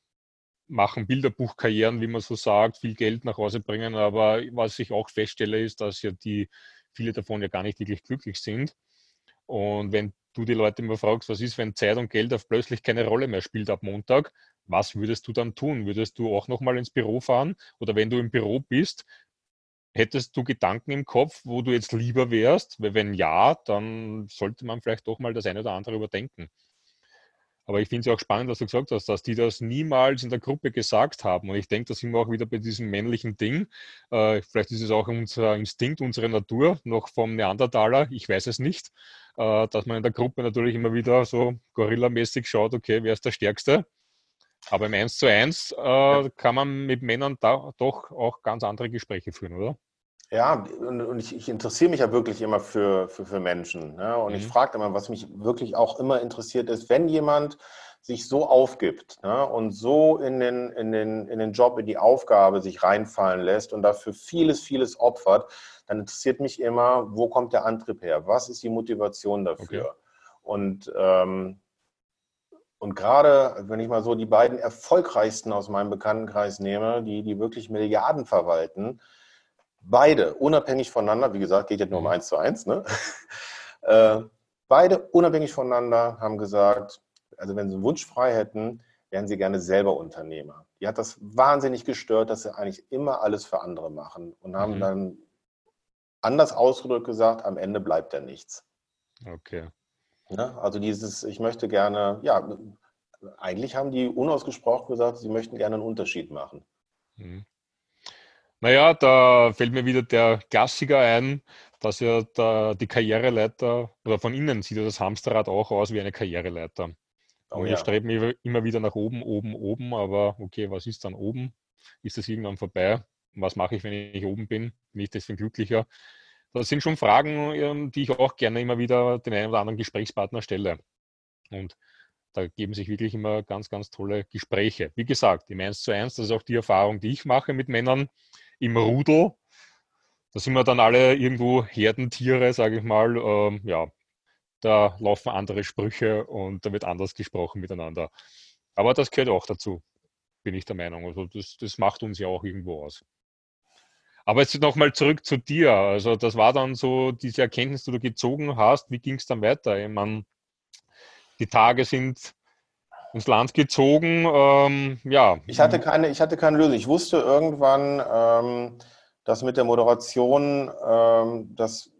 machen, Bilderbuchkarrieren, wie man so sagt, viel Geld nach Hause bringen. Aber was ich auch feststelle, ist, dass ja die, viele davon ja gar nicht wirklich glücklich sind. Und wenn du die Leute immer fragst, was ist, wenn Zeit und Geld auf plötzlich keine Rolle mehr spielt ab Montag, was würdest du dann tun? Würdest du auch nochmal ins Büro fahren? Oder wenn du im Büro bist, hättest du Gedanken im Kopf, wo du jetzt lieber wärst? Weil wenn ja, dann sollte man vielleicht doch mal das eine oder andere überdenken. Aber ich finde es ja auch spannend, dass du gesagt hast, dass die das niemals in der Gruppe gesagt haben. Und ich denke, da sind wir auch wieder bei diesem männlichen Ding. Äh, vielleicht ist es auch unser Instinkt, unsere Natur, noch vom Neandertaler, ich weiß es nicht, äh, dass man in der Gruppe natürlich immer wieder so gorillamäßig schaut, okay, wer ist der Stärkste? Aber im 1 zu 1 äh, kann man mit Männern da doch auch ganz andere Gespräche führen, oder? Ja, und, ich, ich, interessiere mich ja wirklich immer für, für, für Menschen. Ne? Und mhm. ich frage immer, was mich wirklich auch immer interessiert ist, wenn jemand sich so aufgibt ne? und so in den, in, den, in den Job, in die Aufgabe sich reinfallen lässt und dafür vieles, vieles opfert, dann interessiert mich immer, wo kommt der Antrieb her? Was ist die Motivation dafür? Okay. Und, ähm, und gerade, wenn ich mal so die beiden erfolgreichsten aus meinem Bekanntenkreis nehme, die, die wirklich Milliarden verwalten, beide unabhängig voneinander, wie gesagt, geht jetzt nur um eins zu eins, ne? (laughs) äh, beide unabhängig voneinander haben gesagt, also wenn sie einen Wunsch frei hätten, wären sie gerne selber Unternehmer. Die hat das wahnsinnig gestört, dass sie eigentlich immer alles für andere machen und haben mhm. dann anders ausgedrückt gesagt, am Ende bleibt da nichts. Okay. Ja, also dieses, ich möchte gerne, ja, eigentlich haben die unausgesprochen gesagt, sie möchten gerne einen Unterschied machen. Mhm. Naja, da fällt mir wieder der Klassiker ein, dass ja da die Karriereleiter, oder von innen sieht ja das Hamsterrad auch aus wie eine Karriereleiter. Oh, und ja. ich strebe immer wieder nach oben, oben, oben, aber okay, was ist dann oben? Ist das irgendwann vorbei? Was mache ich, wenn ich oben bin? Bin ich deswegen glücklicher? Das sind schon Fragen, ähm, die ich auch gerne immer wieder den einen oder anderen Gesprächspartner stelle. Und da geben sich wirklich immer ganz, ganz tolle Gespräche. Wie gesagt, im 1 zu 1, das ist auch die Erfahrung, die ich mache mit Männern im Rudel. Da sind wir dann alle irgendwo Herdentiere, sage ich mal. Ähm, ja, da laufen andere Sprüche und da wird anders gesprochen miteinander. Aber das gehört auch dazu, bin ich der Meinung. Also das, das macht uns ja auch irgendwo aus. Aber jetzt nochmal zurück zu dir. Also das war dann so diese Erkenntnis, die du gezogen hast. Wie ging es dann weiter? Ich meine, die Tage sind ins Land gezogen. Ähm, ja. Ich hatte keine, ich hatte keine Lösung. Ich wusste irgendwann, ähm, dass mit der Moderation, ähm, das,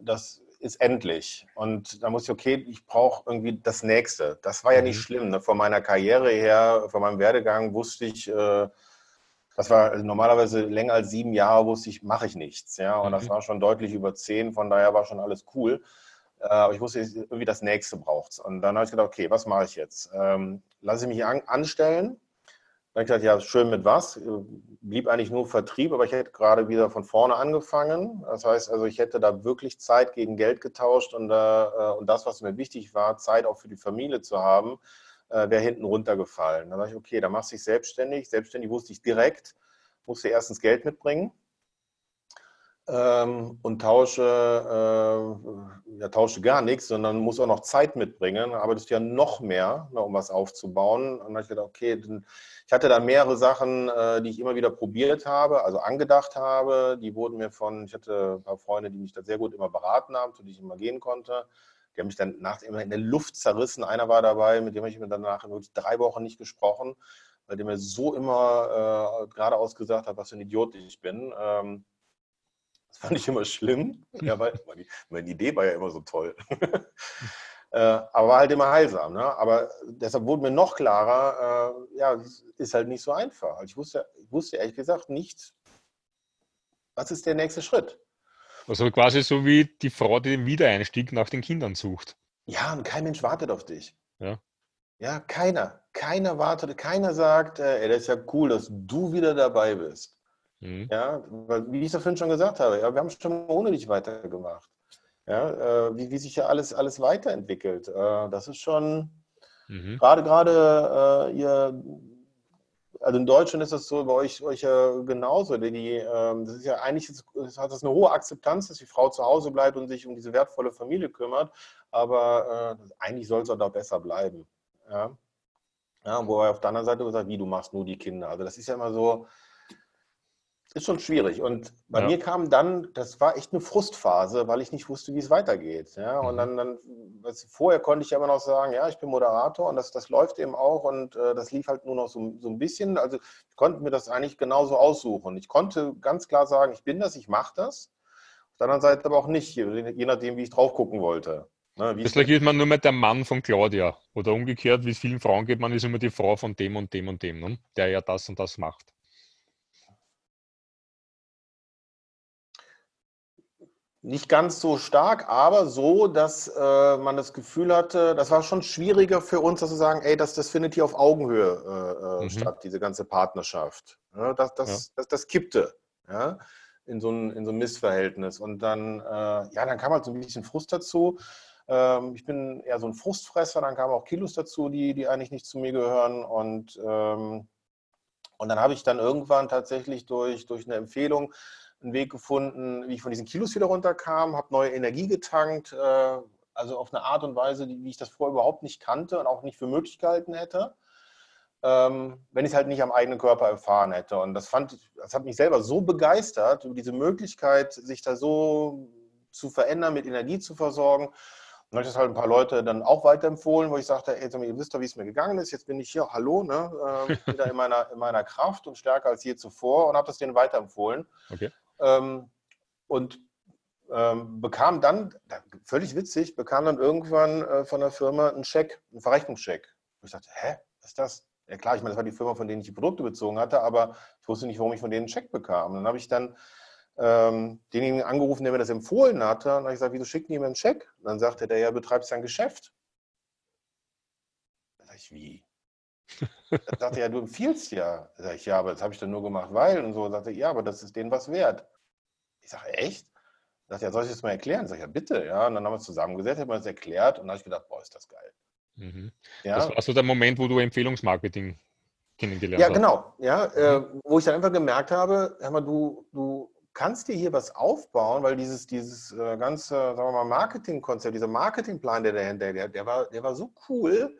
das ist endlich. Und da muss ich, okay, ich brauche irgendwie das Nächste. Das war ja nicht mhm. schlimm. Ne? Von meiner Karriere her, von meinem Werdegang wusste ich, äh, das war normalerweise länger als sieben Jahre, wusste ich, mache ich nichts. Ja? Und mhm. das war schon deutlich über zehn, von daher war schon alles cool. Äh, aber ich wusste, irgendwie das nächste braucht es. Und dann habe ich gedacht, okay, was mache ich jetzt? Ähm, lasse ich mich an, anstellen? Dann habe ich gesagt, ja, schön mit was? Blieb eigentlich nur Vertrieb, aber ich hätte gerade wieder von vorne angefangen. Das heißt also, ich hätte da wirklich Zeit gegen Geld getauscht und, äh, und das, was mir wichtig war, Zeit auch für die Familie zu haben, äh, wäre hinten runtergefallen. Dann dachte ich, okay, dann machst du dich selbstständig. Selbstständig wusste ich direkt, musste erstens Geld mitbringen ähm, und tausche, äh, ja, tausche gar nichts, sondern muss auch noch Zeit mitbringen, arbeitest ja noch mehr, ne, um was aufzubauen. Und dann habe ich gedacht, okay, ich hatte da mehrere Sachen, äh, die ich immer wieder probiert habe, also angedacht habe. Die wurden mir von, ich hatte ein paar Freunde, die mich da sehr gut immer beraten haben, zu denen ich immer gehen konnte. Die haben mich dann nach, immer in der Luft zerrissen. Einer war dabei, mit dem habe ich mir danach wirklich drei Wochen nicht gesprochen, weil der mir so immer äh, geradeaus gesagt hat, was für ein Idiot ich bin. Ähm, das fand ich immer schlimm. (laughs) Ja, weil meine, Idee war ja immer so toll. (laughs) äh, aber war halt immer heilsam. Ne? Aber deshalb wurde mir noch klarer, äh, ja, es ist halt nicht so einfach. Also ich wusste, ich wusste ehrlich gesagt nicht, was ist der nächste Schritt. Also quasi so wie die Frau, die den Wiedereinstieg nach den Kindern sucht. Ja, und kein Mensch wartet auf dich. Ja. Ja, keiner. Keiner wartet, keiner sagt, äh, ey, das ist ja cool, dass du wieder dabei bist. Mhm. Ja, weil, wie ich das vorhin schon gesagt habe, ja, wir haben schon ohne dich weitergemacht. Ja, äh, wie, wie sich ja alles, alles weiterentwickelt. Äh, das ist schon, mhm. gerade, gerade, äh, ihr, also in Deutschland ist das so, bei euch, euch ja genauso. Die, ähm, das ist ja eigentlich, hat das eine hohe Akzeptanz, dass die Frau zu Hause bleibt und sich um diese wertvolle Familie kümmert, aber äh, eigentlich soll es auch da besser bleiben. Ja. Ja, wo er auf der anderen Seite gesagt, wie du machst nur die Kinder. Also das ist ja immer so, ist schon schwierig. Und bei ja. mir kam dann, das war echt eine Frustphase, weil ich nicht wusste, wie es weitergeht. Ja, und mhm. dann, dann vorher konnte ich ja immer noch sagen, ja, ich bin Moderator und das, das läuft eben auch und äh, das lief halt nur noch so, so ein bisschen. Also ich konnte mir das eigentlich genauso aussuchen. Ich konnte ganz klar sagen, ich bin das, ich mache das. Auf der anderen Seite aber auch nicht, je nachdem, wie ich drauf gucken wollte. Ne, Vielleicht ist man nur mehr der Mann von Claudia. Oder umgekehrt, wie es vielen Frauen geht, man ist immer die Frau von dem und dem und dem, ne? der ja das und das macht. Nicht ganz so stark, aber so, dass äh, man das Gefühl hatte, das war schon schwieriger für uns, dass wir sagen, ey, das, das findet hier auf Augenhöhe äh, äh mhm. statt, diese ganze Partnerschaft. Ja, das, das, ja. das, das, kippte ja, in, so ein, in so ein Missverhältnis. Und dann, äh, ja, dann kam halt so ein bisschen Frust dazu. Ähm, ich bin eher so ein Frustfresser, dann kamen auch Kilos dazu, die, die eigentlich nicht zu mir gehören. Und, ähm, und dann habe ich dann irgendwann tatsächlich durch, durch eine Empfehlung einen Weg gefunden, wie ich von diesen Kilos wieder runterkam, habe neue Energie getankt, äh, also auf eine Art und Weise, wie ich das vorher überhaupt nicht kannte und auch nicht für möglich gehalten hätte, ähm, wenn ich es halt nicht am eigenen Körper erfahren hätte. Und das fand das hat mich selber so begeistert, diese Möglichkeit, sich da so zu verändern, mit Energie zu versorgen. Und habe ich das halt ein paar Leute dann auch weiterempfohlen, wo ich sagte, ey, ihr wisst doch, wie es mir gegangen ist, jetzt bin ich hier, hallo, ne, äh, (laughs) wieder in meiner, in meiner Kraft und stärker als je zuvor und habe das denen weiterempfohlen. Okay. Ähm, und ähm, bekam dann, völlig witzig, bekam dann irgendwann äh, von der Firma einen Scheck, einen Verrechnungscheck. Und ich dachte, hä, was ist das? Ja klar, ich meine, das war die Firma, von denen ich die Produkte bezogen hatte, aber ich wusste nicht, warum ich von denen einen Scheck bekam. Und dann habe ich dann ähm, denjenigen angerufen, der mir das empfohlen hatte. Und habe ich gesagt, wieso schicken die mir einen Scheck? Und dann sagte der, ja, betreibst ein Geschäft. Da sage ich, wie? Dann sagte ja, du empfiehlst ja. Da sage ich, ja, aber das habe ich dann nur gemacht, weil. Und so sagte ja, aber das ist denen was wert. Ich sage, echt? Da sagte er, ja, soll ich das mal erklären? Ich sage, ja, bitte. Ja, und dann haben wir es zusammengesetzt, haben wir es erklärt und dann habe ich gedacht, boah, ist das geil. Mhm. Ja. Das war so der Moment, wo du Empfehlungsmarketing kennengelernt hast. Ja, genau. Ja, äh, mhm. wo ich dann einfach gemerkt habe, hör mal, du, du kannst dir hier was aufbauen, weil dieses, dieses äh, ganze, sagen wir mal, Marketingkonzept, dieser Marketingplan, der dahinter, der, der, war, der war so cool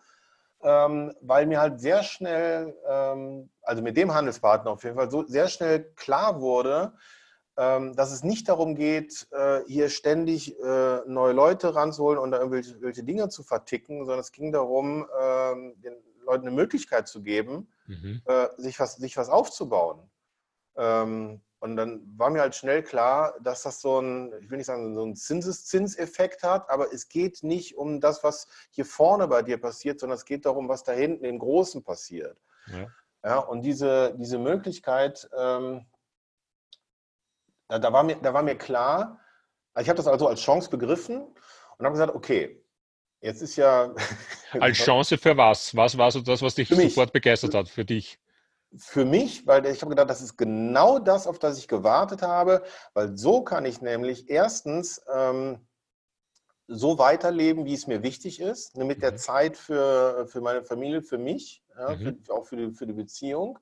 ähm, weil mir halt sehr schnell, ähm, also mit dem Handelspartner auf jeden Fall, so sehr schnell klar wurde, ähm, dass es nicht darum geht, äh, hier ständig äh, neue Leute ranzuholen und da irgendwelche, irgendwelche Dinge zu verticken, sondern es ging darum, ähm, den Leuten eine Möglichkeit zu geben, mhm. äh, sich, was, sich was aufzubauen. Ähm, und dann war mir halt schnell klar, dass das so ein, ich will nicht sagen, so ein Zinseszinseffekt hat, aber es geht nicht um das, was hier vorne bei dir passiert, sondern es geht darum, was da hinten im Großen passiert. Ja. ja und diese, diese Möglichkeit, ähm, da, da, war mir, da war mir klar, also ich habe das also als Chance begriffen und habe gesagt, okay, jetzt ist ja. als (laughs) Chance für was? Was war so das, was dich sofort begeistert hat für dich? Für mich, weil ich habe gedacht, das ist genau das, auf das ich gewartet habe, weil so kann ich nämlich erstens ähm, so weiterleben, wie es mir wichtig ist, ne, mit der mhm. Zeit für, für meine Familie, für mich, ja, mhm. für, auch für die, für die Beziehung.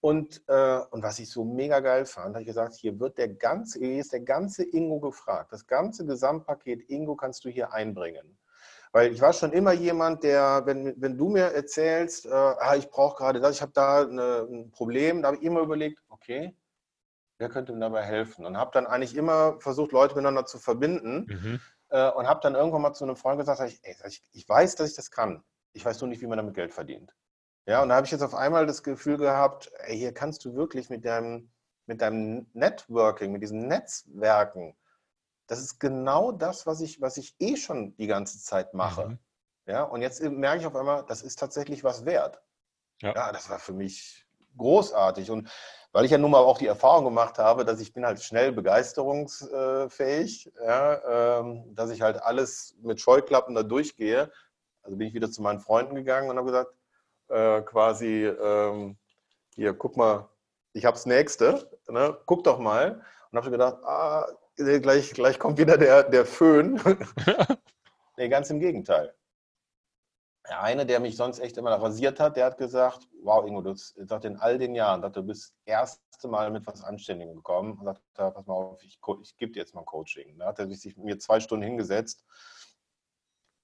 Und, äh, und was ich so mega geil fand, habe ich gesagt, hier wird der ganze, hier ist der ganze Ingo gefragt. Das ganze Gesamtpaket Ingo kannst du hier einbringen. Weil ich war schon immer jemand, der, wenn, wenn du mir erzählst, äh, ah, ich brauche gerade das, ich habe da eine, ein Problem, da habe ich immer überlegt, okay, wer könnte mir dabei helfen? Und habe dann eigentlich immer versucht, Leute miteinander zu verbinden mhm. äh, und habe dann irgendwann mal zu einem Freund gesagt, ich, ey, ich, ich weiß, dass ich das kann. Ich weiß nur nicht, wie man damit Geld verdient. Ja, und da habe ich jetzt auf einmal das Gefühl gehabt, ey, hier kannst du wirklich mit deinem, mit deinem Networking, mit diesen Netzwerken, das ist genau das, was ich, was ich eh schon die ganze Zeit mache. Mhm. Ja, und jetzt merke ich auf einmal, das ist tatsächlich was wert. Ja. ja, das war für mich großartig. Und weil ich ja nun mal auch die Erfahrung gemacht habe, dass ich bin halt schnell begeisterungsfähig, ja, ähm, dass ich halt alles mit Scheuklappen da durchgehe, Also bin ich wieder zu meinen Freunden gegangen und habe gesagt, äh, quasi, ähm, hier, guck mal, ich habe das nächste, ne? guck doch mal. Und habe gedacht, ah, gleich, gleich kommt wieder der, der Föhn. (laughs) nee, ganz im Gegenteil. Der eine, der mich sonst echt immer rasiert hat, der hat gesagt, wow Ingo, du sagt in all den Jahren, du bist das erste Mal mit was Anständigem gekommen und sagt, pass mal auf, ich, ich gebe dir jetzt mal ein Coaching. Da hat er sich mit mir zwei Stunden hingesetzt,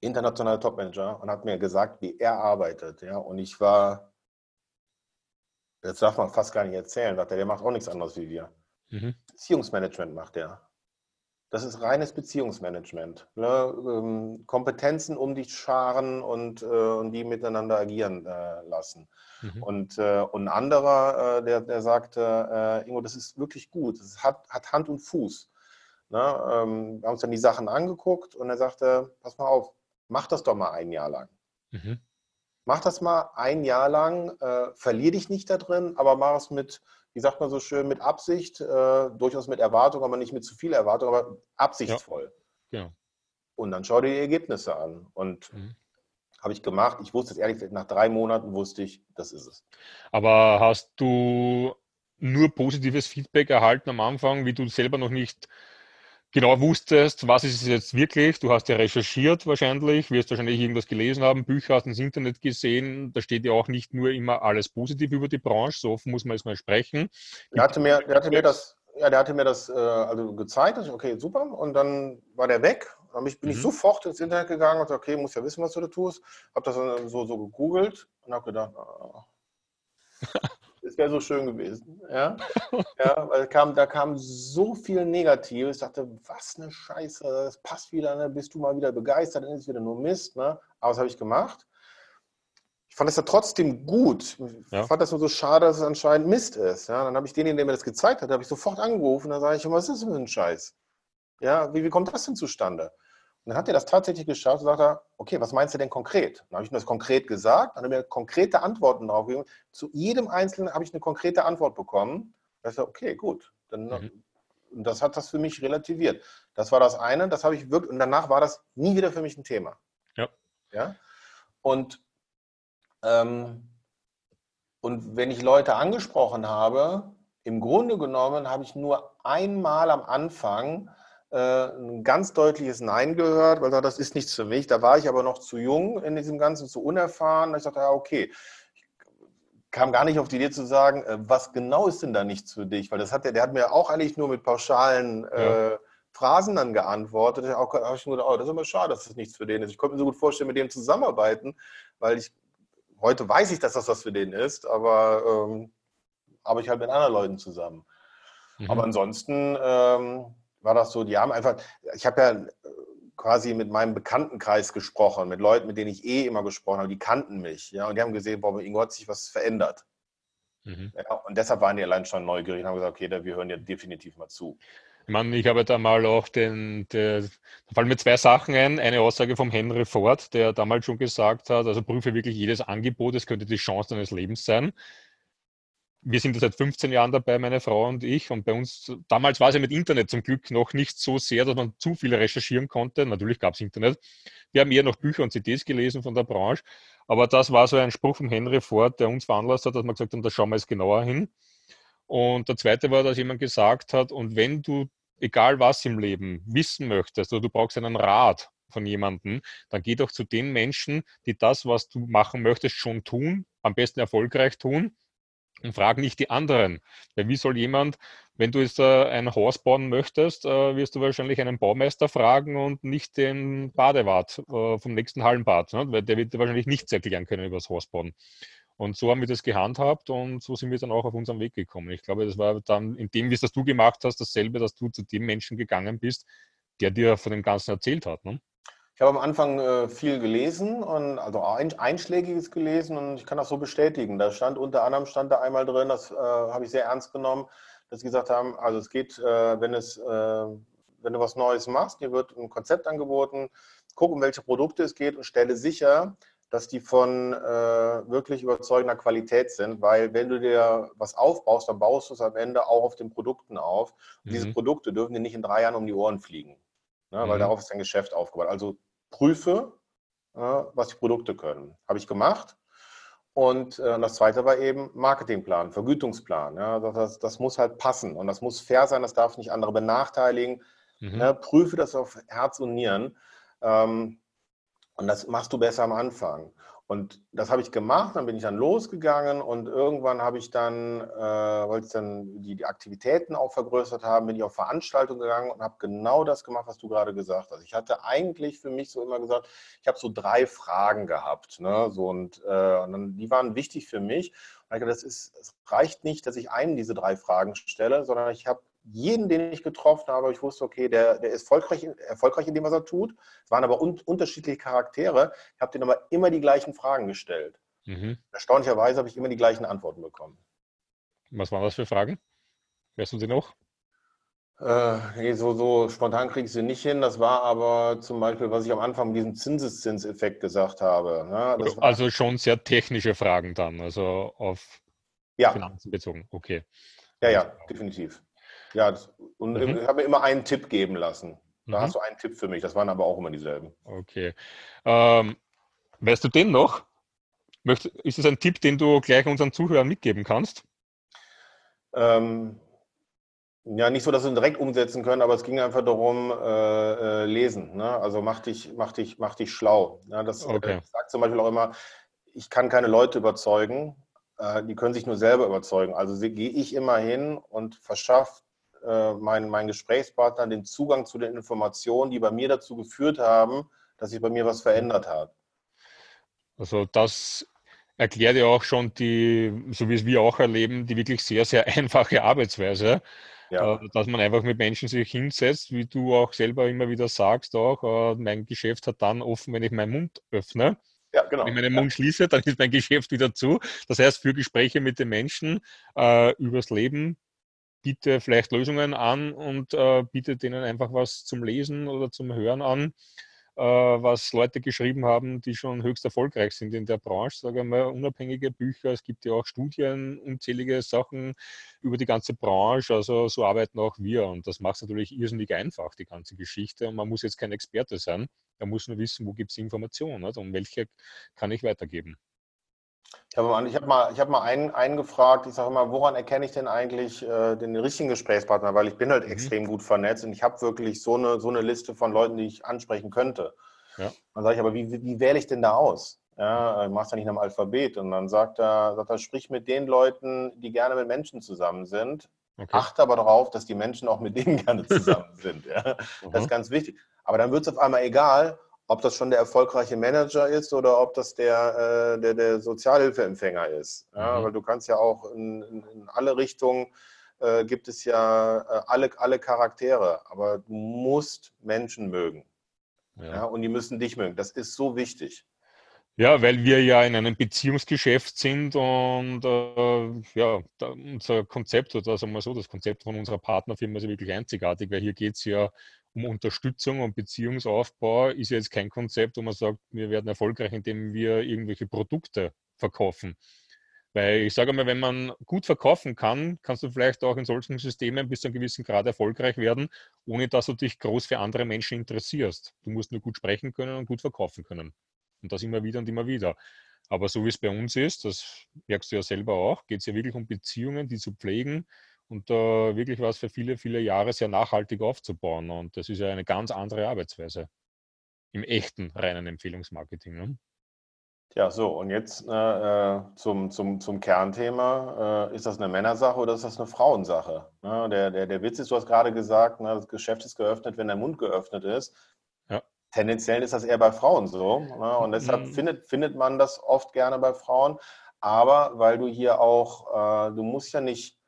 internationaler Topmanager, und hat mir gesagt, wie er arbeitet. Ja? Und ich war, das darf man fast gar nicht erzählen, sagt er, der macht auch nichts anderes wie wir. Mhm. Beziehungsmanagement macht er. Das ist reines Beziehungsmanagement. Ne? Ähm, Kompetenzen um dich scharen und, äh, und die miteinander agieren äh, lassen. Mhm. Und, äh, und ein anderer, der, der sagte, Ingo, das ist wirklich gut. Das hat, hat Hand und Fuß. Ne? Ähm, wir haben uns dann die Sachen angeguckt und er sagte, pass mal auf, mach das doch mal ein Jahr lang. Mhm. Mach das mal ein Jahr lang, äh, verlier dich nicht da drin, aber mach es mit wie sagt man so schön, mit Absicht, äh, durchaus mit Erwartung, aber nicht mit zu viel Erwartung, aber absichtsvoll. Ja. ja. Und dann schau dir die Ergebnisse an. Und mhm. habe ich gemacht. Ich wusste es ehrlich, nach drei Monaten wusste ich, das ist es. Aber hast du nur positives Feedback erhalten am Anfang, wie du selber noch nicht genau wusstest, was ist es jetzt wirklich. Du hast ja recherchiert wahrscheinlich, wirst wahrscheinlich irgendwas gelesen haben, Bücher hast ins Internet gesehen. Da steht ja auch nicht nur immer alles positiv über die Branche, so offen muss man jetzt mal sprechen. Der hatte mir, der hatte mir das, ja, der hatte mir das äh, also gezeigt, ich, okay, super. Und dann war der weg. Dann bin ich mhm. sofort ins Internet gegangen und gesagt, okay, muss ja wissen, was du da tust. Habe das dann so, so gegoogelt und habe gedacht, oh. (laughs) Es wäre so schön gewesen. Ja, ja weil kam, da kam so viel Negatives. Ich dachte, was eine Scheiße, das passt wieder, ne? bist du mal wieder begeistert, dann ist es wieder nur Mist. Ne? Aber was habe ich gemacht? Ich fand es ja trotzdem gut. Ich ja. fand das nur so schade, dass es anscheinend Mist ist. Ja? Dann habe ich den, der mir das gezeigt hat, habe ich sofort angerufen. Dann sage ich, was ist das für ein Scheiß? Ja, wie, wie kommt das denn zustande? Dann hat er das tatsächlich geschaut und sagt er, okay, was meinst du denn konkret? Dann habe ich ihm das konkret gesagt, dann hat er mir konkrete Antworten drauf gegeben. Zu jedem Einzelnen habe ich eine konkrete Antwort bekommen. Da ist er, okay, gut. Dann, mhm. Und das hat das für mich relativiert. Das war das eine, das habe ich wirklich, und danach war das nie wieder für mich ein Thema. Ja. ja? Und, ähm, und wenn ich Leute angesprochen habe, im Grunde genommen habe ich nur einmal am Anfang ein ganz deutliches Nein gehört, weil das ist nichts für mich. Da war ich aber noch zu jung in diesem Ganzen, zu unerfahren. Ich dachte, ja, okay. Ich kam gar nicht auf die Idee zu sagen, äh, was genau ist denn da nichts für dich? Weil das hat der, der hat mir auch eigentlich nur mit pauschalen ja. äh, Phrasen dann geantwortet. Da habe ich mir gedacht, oh, das ist immer schade, dass das nichts für den ist. Ich konnte mir so gut vorstellen, mit dem zusammenarbeiten, weil ich heute weiß ich, dass das was für den ist, aber ähm, arbeite ich halt mit anderen Leuten zusammen. Mhm. Aber ansonsten ähm, war das so, die haben einfach, ich habe ja äh, quasi mit meinem Bekanntenkreis gesprochen, mit Leuten, mit denen ich eh immer gesprochen habe, die kannten mich, ja, und die haben gesehen, boah, bei Ingo hat sich was verändert. Mhm. Ja, und deshalb waren die allein schon neugierig und haben gesagt, okay, da, wir hören dir definitiv mal zu. Ich meine, ich habe da mal auch den, der, da fallen mir zwei Sachen ein. Eine Aussage vom Henry Ford, der damals schon gesagt hat, also prüfe wirklich jedes Angebot, es könnte die Chance deines Lebens sein wir sind seit 15 Jahren dabei, meine Frau und ich. Und bei uns, damals war es ja mit Internet zum Glück noch nicht so sehr, dass man zu viel recherchieren konnte. Natürlich gab es Internet. Wir haben eher noch Bücher und CDs gelesen von der Branche. Aber das war so ein Spruch von Henry Ford, der uns veranlasst hat, dass man gesagt hat, da schauen wir jetzt genauer hin. Und der zweite war, dass jemand gesagt hat, und wenn du, egal was im Leben, wissen möchtest oder du brauchst einen Rat von jemandem, dann geh doch zu den Menschen, die das, was du machen möchtest, schon tun, am besten erfolgreich tun und frag nicht die anderen. Weil wie soll jemand, wenn du jetzt äh, ein Haus bauen möchtest, äh, wirst du wahrscheinlich einen Baumeister fragen und nicht den Badewart äh, vom nächsten Hallenbad, ne? weil der wird dir wahrscheinlich nichts erklären können über das Haus bauen. Und so haben wir das gehandhabt und so sind wir dann auch auf unserem Weg gekommen. Ich glaube, das war dann in dem, wie es das du gemacht hast, dasselbe, dass du zu dem Menschen gegangen bist, der dir von dem Ganzen erzählt hat. Ne? Ich habe am Anfang äh, viel gelesen und also ein, einschlägiges gelesen und ich kann das so bestätigen. Da stand unter anderem stand da einmal drin, das äh, habe ich sehr ernst genommen, dass sie gesagt haben, also es geht, äh, wenn es äh, wenn du was Neues machst, dir wird ein Konzept angeboten, guck, um welche Produkte es geht und stelle sicher, dass die von äh, wirklich überzeugender Qualität sind, weil wenn du dir was aufbaust, dann baust du es am Ende auch auf den Produkten auf. Und mhm. diese Produkte dürfen dir nicht in drei Jahren um die Ohren fliegen, ne, weil mhm. darauf ist dein Geschäft aufgebaut. Also prüfe, was die Produkte können. Habe ich gemacht. Und äh, das zweite war eben Marketingplan, Vergütungsplan. Ja, das, das, muss halt passen und das muss fair sein, das darf nicht andere benachteiligen. Mhm. Ja, prüfe das auf Herz und Nieren. Ähm, und das machst du besser am Anfang. Und das habe ich gemacht, dann bin ich dann losgegangen und irgendwann habe ich dann, äh, wollte ich dann die, die, Aktivitäten auch vergrößert haben, bin ich auf Veranstaltungen gegangen und habe genau das gemacht, was du gerade gesagt hast. Ich hatte eigentlich für mich so immer gesagt, ich habe so drei Fragen gehabt. Ne? So, und, äh, und dann, die waren wichtig für mich. Und ich dachte, das ist, es reicht nicht, dass ich einen diese drei Fragen stelle, sondern ich habe jeden, den ich getroffen habe, ich wusste, okay, der, der ist erfolgreich, erfolgreich in dem, was er tut. Es waren aber un unterschiedliche Charaktere. Ich habe denen aber immer die gleichen Fragen gestellt. Mhm. Erstaunlicherweise habe ich immer die gleichen Antworten bekommen. Was waren das für Fragen? Weißt du sie noch? Äh, so, so spontan kriege ich sie nicht hin. Das war aber zum Beispiel, was ich am Anfang mit diesem Zinseszinseffekt gesagt habe. Ne? also schon sehr technische Fragen dann, also auf ja. Finanzen bezogen. Okay. Ja, ja, definitiv. Ja, das, und mhm. ich habe mir immer einen Tipp geben lassen. Da mhm. hast du einen Tipp für mich. Das waren aber auch immer dieselben. Okay. Ähm, weißt du den noch? ist es ein Tipp, den du gleich unseren Zuhörern mitgeben kannst? Ähm, ja, nicht so, dass sie ihn direkt umsetzen können, aber es ging einfach darum, äh, äh, lesen. Ne? Also mach dich, mach dich, mach dich schlau. Ja, das äh, okay. äh, sagt zum Beispiel auch immer, ich kann keine Leute überzeugen, äh, die können sich nur selber überzeugen. Also gehe ich immer hin und verschaffe äh, meinen mein Gesprächspartner den Zugang zu den Informationen, die bei mir dazu geführt haben, dass sich bei mir was verändert hat. Also das erklärt ja auch schon die, so wie es wir auch erleben, die wirklich sehr, sehr (laughs) einfache Arbeitsweise. Ja. Äh, dass man einfach mit Menschen sich hinsetzt, wie du auch selber immer wieder sagst, auch äh, mein Geschäft hat dann offen, wenn ich meinen Mund öffne. Ja, genau. Wenn ich meinen Mund schließe, (laughs) dann ist mein Geschäft wieder zu. Das heißt, für Gespräche mit den Menschen äh, übers Leben, biete vielleicht Lösungen an und äh, biete denen einfach was zum Lesen oder zum Hören an, äh, was Leute geschrieben haben, die schon höchst erfolgreich sind in der Branche. Sage mal, unabhängige Bücher. Es gibt ja auch Studien, unzählige Sachen über die ganze Branche. Also so arbeiten auch wir. Und das macht es natürlich irrsinnig einfach, die ganze Geschichte. Und man muss jetzt kein Experte sein. Man muss nur wissen, wo gibt es Informationen und welche kann ich weitergeben. Ich habe, habe mal, ich habe mal einen, einen gefragt, ich sage immer, woran erkenne ich denn eigentlich äh, den richtigen Gesprächspartner? Weil ich bin halt mhm. extrem gut vernetzt und ich habe wirklich so eine, so eine Liste von Leuten, die ich ansprechen könnte. Ja. Dann sage ich, aber wie, wie wähle ich denn da aus? Ja, ich mache es ja nicht nach dem Alphabet. Und dann sagt er, sagt er, sprich mit den Leuten, die gerne mit Menschen zusammen sind. Okay. Achte aber darauf, dass die Menschen auch mit denen (laughs) gerne (laughs) zusammen sind. Ja? Mhm. Das ist ganz wichtig. Aber dann wird es auf einmal egal, ob das schon der erfolgreiche Manager ist oder ob das der, äh, der, der Sozialhilfeempfänger ist. Ja, mhm. Weil du kannst ja auch in, in, alle Richtungen äh, gibt es ja äh, alle, alle Charaktere, aber du musst Menschen mögen. Ja. ja. und die müssen dich mögen. Das ist so wichtig. Ja, weil wir ja in einem Beziehungsgeschäft sind und äh, ja, unser Konzept, oder sagen wir so, das Konzept von unserer Partnerfirma ist wirklich einzigartig, weil hier geht es ja um Unterstützung und Beziehungsaufbau ist ja jetzt kein Konzept, wo man sagt, wir werden erfolgreich, indem wir irgendwelche Produkte verkaufen. Weil ich sage mal, wenn man gut verkaufen kann, kannst du vielleicht auch in solchen Systemen bis zu einem gewissen Grad erfolgreich werden, ohne dass du dich groß für andere Menschen interessierst. Du musst nur gut sprechen können und gut verkaufen können. Und das immer wieder und immer wieder. Aber so wie es bei uns ist, das merkst du ja selber auch, geht es ja wirklich um Beziehungen, die zu pflegen, und äh, wirklich was für viele, viele Jahre sehr nachhaltig aufzubauen. Und das ist ja eine ganz andere Arbeitsweise im echten reinen Empfehlungsmarketing. Ne? Ja, so, und jetzt äh, äh, zum, zum, zum Kernthema. Äh, ist das eine Männersache oder ist das eine Frauensache? Ne, der, der, der Witz ist, du hast gerade gesagt, ne, das Geschäft ist geöffnet, wenn der Mund geöffnet ist. Ja. Tendenziell ist das eher bei Frauen so. Ne, und deshalb mhm. findet, findet man das oft gerne bei Frauen. Aber weil du hier auch, äh, du musst ja nicht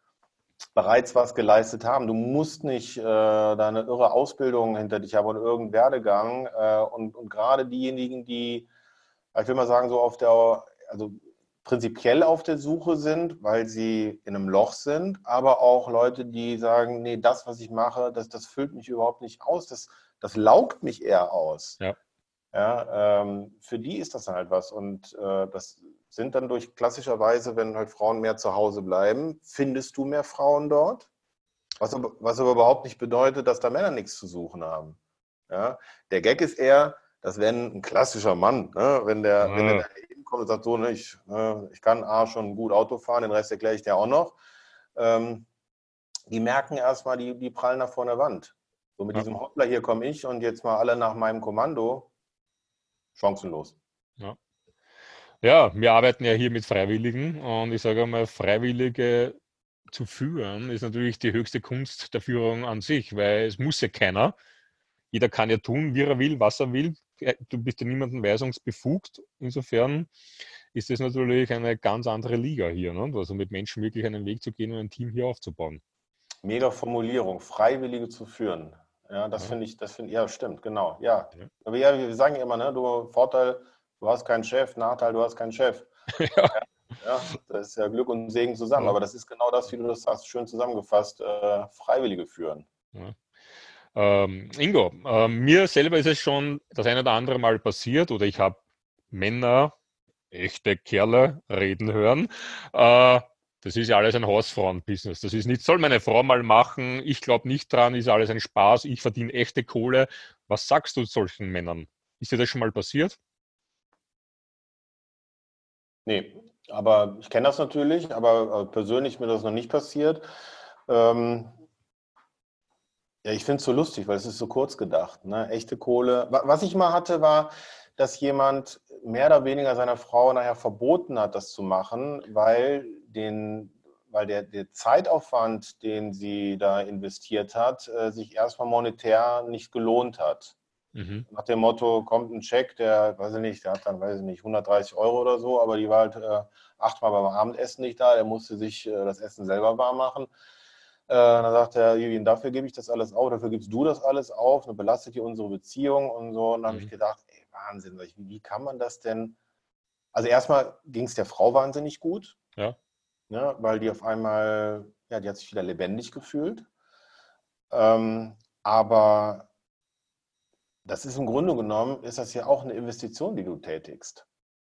bereits was geleistet haben. Du musst nicht äh, deine irre Ausbildung hinter dich haben oder irgendeinen Werdegang. Äh, und, und gerade diejenigen, die, ich will mal sagen, so auf der, also prinzipiell auf der Suche sind, weil sie in einem Loch sind, aber auch Leute, die sagen, nee, das, was ich mache, das, das füllt mich überhaupt nicht aus, das, das laugt mich eher aus. Ja. Ja, ähm, für die ist das halt was. Und äh, das sind dann durch klassischerweise, wenn halt Frauen mehr zu Hause bleiben, findest du mehr Frauen dort. Was aber, was aber überhaupt nicht bedeutet, dass da Männer nichts zu suchen haben. Ja? Der Gag ist eher, das wäre ein klassischer Mann, ne? wenn der, ja. wenn der kommt und sagt, so, ne, ich, ne, ich kann A schon gut Auto fahren, den Rest erkläre ich dir auch noch. Ähm, die merken erstmal, die, die prallen nach vor der Wand. So mit ja. diesem Hoppler, hier komme ich und jetzt mal alle nach meinem Kommando, chancenlos. Ja. Ja, wir arbeiten ja hier mit Freiwilligen und ich sage mal, Freiwillige zu führen ist natürlich die höchste Kunst der Führung an sich, weil es muss ja keiner. Jeder kann ja tun, wie er will, was er will. Du bist ja niemandem weisungsbefugt. Insofern ist es natürlich eine ganz andere Liga hier. Ne? Also mit Menschen wirklich einen Weg zu gehen und ein Team hier aufzubauen. Mega Formulierung, Freiwillige zu führen. Ja, das ja. finde ich, das finde ja, stimmt, genau. Ja. ja. Aber ja, wir sagen immer, ne, du Vorteil, du hast keinen Chef, Nachteil, du hast keinen Chef. (laughs) ja. ja. das ist ja Glück und Segen zusammen. Aber das ist genau das, wie du das sagst, schön zusammengefasst, äh, Freiwillige führen. Ähm, Ingo, äh, mir selber ist es schon das eine oder andere Mal passiert oder ich habe Männer, echte Kerle reden hören. Äh, das ist ja alles ein Hausfrauen-Business. Das ist nicht, soll meine Frau mal machen, ich glaube nicht dran, ist alles ein Spaß, ich verdiene echte Kohle. Was sagst du solchen Männern? Ist dir das schon mal passiert? Nee, aber ich kenne das natürlich, aber äh, persönlich ist mir das noch nicht passiert. Ähm, ja, ich finde es so lustig, weil es ist so kurz gedacht. Ne? Echte Kohle. Was ich mal hatte, war, dass jemand mehr oder weniger seiner Frau nachher verboten hat, das zu machen, weil, den, weil der, der Zeitaufwand, den sie da investiert hat, äh, sich erstmal monetär nicht gelohnt hat. Mhm. Nach dem Motto, kommt ein Check, der, weiß ich nicht, der hat dann, weiß ich nicht, 130 Euro oder so, aber die war halt äh, achtmal beim Abendessen nicht da, der musste sich äh, das Essen selber warm machen. Äh, dann sagt er, Julian, dafür gebe ich das alles auf, dafür gibst du das alles auf, dann belastet ihr unsere Beziehung und so. Und dann mhm. habe ich gedacht, Wahnsinn. Wie, wie kann man das denn? Also erstmal ging es der Frau wahnsinnig gut. Ja. Ne, weil die auf einmal, ja, die hat sich wieder lebendig gefühlt. Ähm, aber das ist im Grunde genommen, ist das ja auch eine Investition, die du tätigst.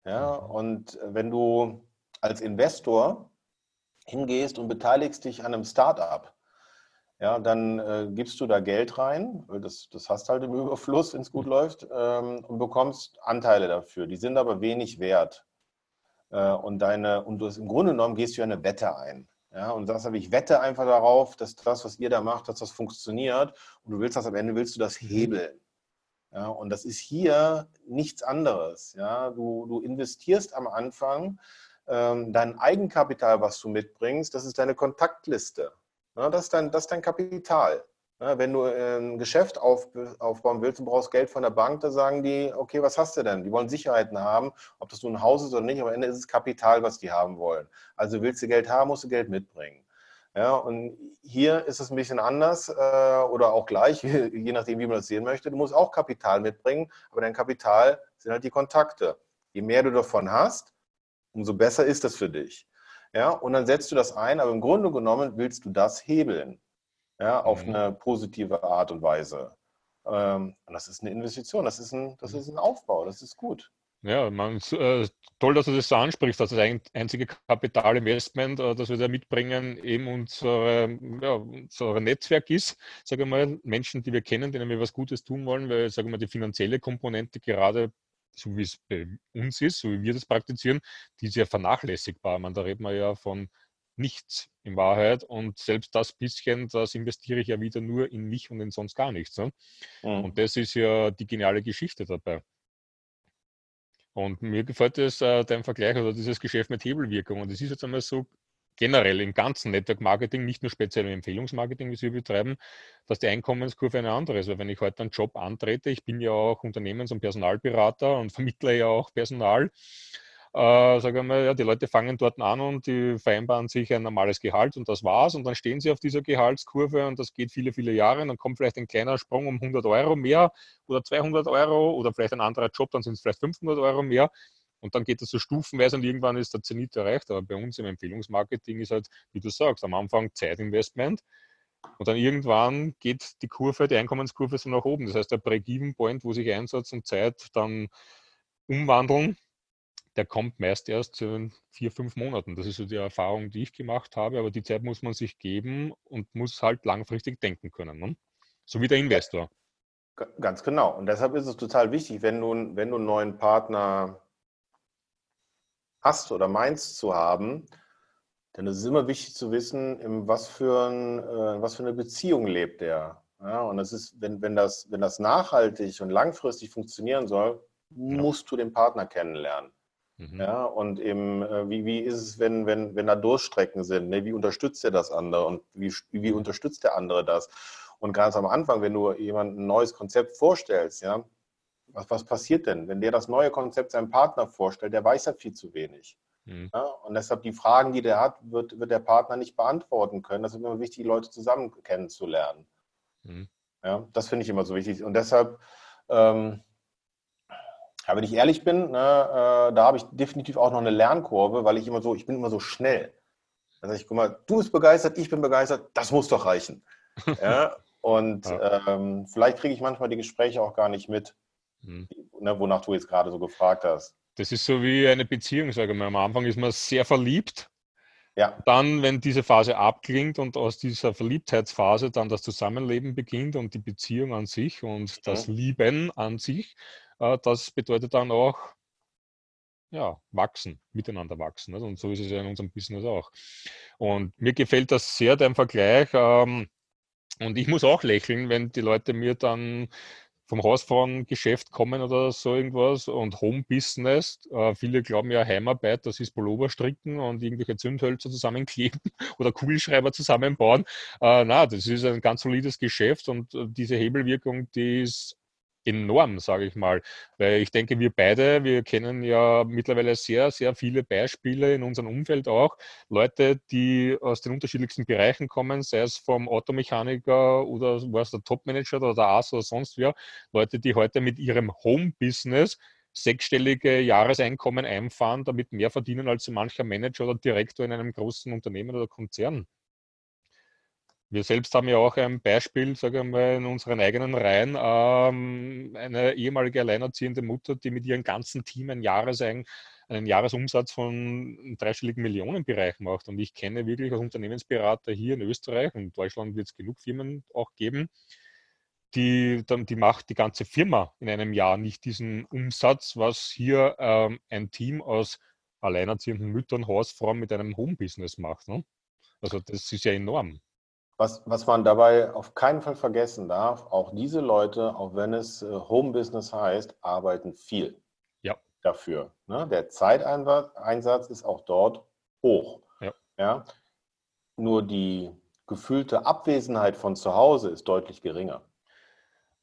Ja, mhm. und wenn du als Investor hingehst und beteiligst dich an einem Startup, ja, dann äh, gibst du da Geld rein, weil das, das hast halt im (laughs) Überfluss, wenn es gut läuft, ähm, und bekommst Anteile dafür. Die sind aber wenig wert. Äh, und deine, und du im Grunde genommen gehst du ja eine Wette ein. Ja, und sagst, ich wette einfach darauf, dass das, was ihr da macht, dass das funktioniert. Und du willst das am Ende, willst du das hebeln. Ja, und das ist hier nichts anderes. Ja, du, du investierst am Anfang ähm, dein Eigenkapital, was du mitbringst, das ist deine Kontaktliste. Ja, das, ist dein, das ist dein Kapital. Ja, wenn du ein Geschäft auf, aufbauen willst und brauchst Geld von der Bank, da sagen die, okay, was hast du denn? Die wollen Sicherheiten haben, ob das nun ein Haus ist oder nicht, am Ende ist es Kapital, was die haben wollen. Also willst du Geld haben, musst du Geld mitbringen. Ja, und hier ist es ein bisschen anders äh, oder auch gleich, (laughs) je nachdem, wie man das sehen möchte. Du musst auch Kapital mitbringen, aber dein Kapital sind halt die Kontakte. Je mehr du davon hast, umso besser ist das für dich. Ja, und dann setzt du das ein, aber im Grunde genommen willst du das hebeln. Ja, auf mhm. eine positive Art und Weise. Ähm, und das ist eine Investition, das ist ein, das ist ein Aufbau, das ist gut. Ja, man, äh, toll, dass du das so ansprichst, dass das einzige Kapitalinvestment, äh, das wir da mitbringen, eben unsere, ja, unser Netzwerk ist. Sage mal, Menschen, die wir kennen, denen wir was Gutes tun wollen, weil, sage mal, die finanzielle Komponente gerade so wie es bei uns ist, so wie wir das praktizieren, die ist ja vernachlässigbar. Man, da redet man ja von nichts in Wahrheit und selbst das bisschen, das investiere ich ja wieder nur in mich und in sonst gar nichts. Ne? Mhm. Und das ist ja die geniale Geschichte dabei. Und mir gefällt das, äh, dein Vergleich oder dieses Geschäft mit Hebelwirkung. Und es ist jetzt einmal so generell im ganzen Network Marketing, nicht nur speziell im Empfehlungsmarketing, wie wir betreiben, dass die Einkommenskurve eine andere ist. Weil wenn ich heute einen Job antrete, ich bin ja auch Unternehmens- und Personalberater und (laughs) vermittle ja auch Personal, äh, sage mal, ja, die Leute fangen dort an und die vereinbaren sich ein normales Gehalt und das war's. Und dann stehen sie auf dieser Gehaltskurve und das geht viele, viele Jahre. Und dann kommt vielleicht ein kleiner Sprung um 100 Euro mehr oder 200 Euro oder vielleicht ein anderer Job, dann sind es vielleicht 500 Euro mehr. Und dann geht das so stufenweise und irgendwann ist der Zenit erreicht. Aber bei uns im Empfehlungsmarketing ist halt, wie du sagst, am Anfang Zeitinvestment und dann irgendwann geht die Kurve, die Einkommenskurve so nach oben. Das heißt, der Break-Even-Point, wo sich Einsatz und Zeit dann umwandeln, der kommt meist erst in vier, fünf Monaten. Das ist so die Erfahrung, die ich gemacht habe. Aber die Zeit muss man sich geben und muss halt langfristig denken können. Ne? So wie der Investor. Ganz genau. Und deshalb ist es total wichtig, wenn du, wenn du einen neuen Partner hast oder meinst zu haben, dann ist es immer wichtig zu wissen, in was für, ein, äh, was für eine Beziehung lebt der. Ja, und das ist, wenn, wenn, das, wenn das nachhaltig und langfristig funktionieren soll, ja. musst du den Partner kennenlernen. Mhm. Ja, und eben, äh, wie, wie ist es, wenn, wenn, wenn da Durchstrecken sind? Ne? Wie unterstützt er das andere und wie, wie unterstützt der andere das? Und ganz am Anfang, wenn du jemandem ein neues Konzept vorstellst, ja, was, was passiert denn? Wenn der das neue Konzept seinem Partner vorstellt, der weiß ja viel zu wenig. Mhm. Ja, und deshalb die Fragen, die der hat, wird, wird der Partner nicht beantworten können. Das ist immer wichtig, die Leute zusammen kennenzulernen. Mhm. Ja, das finde ich immer so wichtig. Und deshalb, ähm, ja, wenn ich ehrlich bin, ne, äh, da habe ich definitiv auch noch eine Lernkurve, weil ich immer so, ich bin immer so schnell. Also ich guck mal, du bist begeistert, ich bin begeistert, das muss doch reichen. (laughs) ja, und ja. Ähm, vielleicht kriege ich manchmal die Gespräche auch gar nicht mit, mhm. ne, wonach du jetzt gerade so gefragt hast. Das ist so wie eine Beziehung, sage ich mal. Am Anfang ist man sehr verliebt. Ja. Dann, wenn diese Phase abklingt und aus dieser Verliebtheitsphase dann das Zusammenleben beginnt und die Beziehung an sich und das Lieben an sich, äh, das bedeutet dann auch ja, wachsen, miteinander wachsen. Nicht? Und so ist es ja in unserem Business auch. Und mir gefällt das sehr, dein Vergleich. Ähm, und ich muss auch lächeln, wenn die Leute mir dann vom Hausfrauengeschäft kommen oder so irgendwas und Home-Business. Äh, viele glauben ja, Heimarbeit, das ist Pullover stricken und irgendwelche Zündhölzer zusammenkleben (laughs) oder Kugelschreiber zusammenbauen. Äh, na, das ist ein ganz solides Geschäft und äh, diese Hebelwirkung, die ist enorm, sage ich mal. Weil ich denke, wir beide, wir kennen ja mittlerweile sehr, sehr viele Beispiele in unserem Umfeld auch. Leute, die aus den unterschiedlichsten Bereichen kommen, sei es vom Automechaniker oder was der Topmanager oder der AS oder sonst wer. Leute, die heute mit ihrem Home-Business sechsstellige Jahreseinkommen einfahren, damit mehr verdienen als so mancher Manager oder Direktor in einem großen Unternehmen oder Konzern. Wir selbst haben ja auch ein Beispiel, sage ich mal, in unseren eigenen Reihen, ähm, eine ehemalige alleinerziehende Mutter, die mit ihrem ganzen Team ein Jahresein, einen Jahresumsatz von dreistelligen Millionenbereich macht. Und ich kenne wirklich als Unternehmensberater hier in Österreich und Deutschland wird es genug Firmen auch geben, die, die macht die ganze Firma in einem Jahr nicht diesen Umsatz, was hier ähm, ein Team aus alleinerziehenden Müttern, Hausfrauen mit einem Home-Business macht. Ne? Also das ist ja enorm. Was, was man dabei auf keinen Fall vergessen darf, auch diese Leute, auch wenn es äh, Home Business heißt, arbeiten viel ja. dafür. Ne? Der Zeiteinsatz ist auch dort hoch. Ja. ja. Nur die gefühlte Abwesenheit von zu Hause ist deutlich geringer.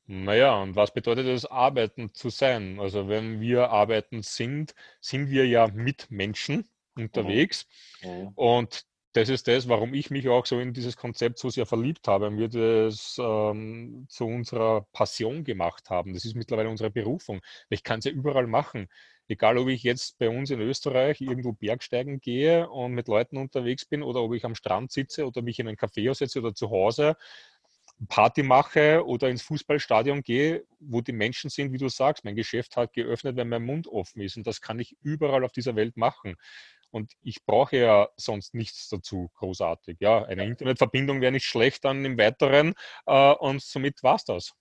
Naja, und was bedeutet es, arbeiten zu sein? Also wenn wir arbeiten sind, sind wir ja mit Menschen unterwegs. Mhm. Mhm. Und das ist das, warum ich mich auch so in dieses Konzept so sehr verliebt habe und wir das ähm, zu unserer Passion gemacht haben. Das ist mittlerweile unsere Berufung. Ich kann es ja überall machen. Egal, ob ich jetzt bei uns in Österreich irgendwo Bergsteigen gehe und mit Leuten unterwegs bin oder ob ich am Strand sitze oder mich in ein Café setze oder zu Hause Party mache oder ins Fußballstadion gehe, wo die Menschen sind, wie du sagst. Mein Geschäft hat geöffnet, wenn mein Mund offen ist. Und das kann ich überall auf dieser Welt machen. Und ich brauche ja sonst nichts dazu großartig. Ja, eine Internetverbindung wäre nicht schlecht dann im Weiteren äh, und somit war es das.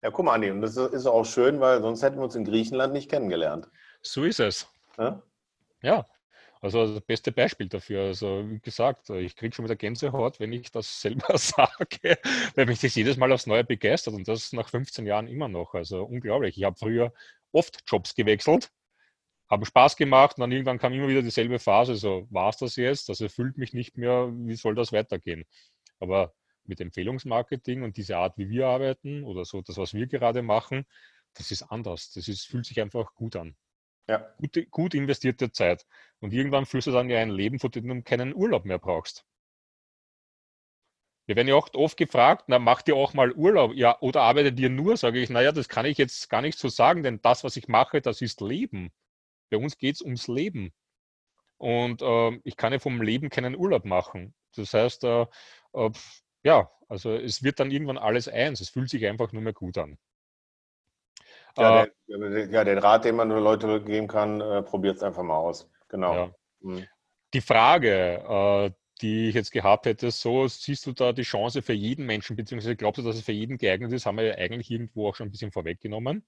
Ja, guck mal, Andi, und das ist auch schön, weil sonst hätten wir uns in Griechenland nicht kennengelernt. So ist es. Ja, ja. Also das beste Beispiel dafür. Also wie gesagt, ich kriege schon wieder Gänsehaut, wenn ich das selber (laughs) sage, weil mich das jedes Mal aufs Neue begeistert und das nach 15 Jahren immer noch. Also unglaublich. Ich habe früher oft Jobs gewechselt, haben Spaß gemacht und dann irgendwann kam immer wieder dieselbe Phase, so war es das jetzt, das erfüllt mich nicht mehr, wie soll das weitergehen? Aber mit Empfehlungsmarketing und diese Art, wie wir arbeiten oder so das, was wir gerade machen, das ist anders. Das ist, fühlt sich einfach gut an. Ja. Gut, gut investierte Zeit. Und irgendwann fühlst du dann ja ein Leben, von dem du keinen Urlaub mehr brauchst. Wir werden ja auch oft gefragt, na, macht ihr auch mal Urlaub? Ja, oder arbeitet ihr nur? Sage ich, naja, das kann ich jetzt gar nicht so sagen, denn das, was ich mache, das ist Leben. Bei uns geht es ums Leben. Und äh, ich kann ja vom Leben keinen Urlaub machen. Das heißt, äh, äh, ja, also es wird dann irgendwann alles eins. Es fühlt sich einfach nur mehr gut an. Ja, äh, der, ja, den Rat, den man nur Leute geben kann, äh, probiert es einfach mal aus. Genau. Ja. Mhm. Die Frage, äh, die ich jetzt gehabt hätte, so siehst du da die Chance für jeden Menschen, beziehungsweise glaubst du, dass es für jeden geeignet ist, haben wir ja eigentlich irgendwo auch schon ein bisschen vorweggenommen,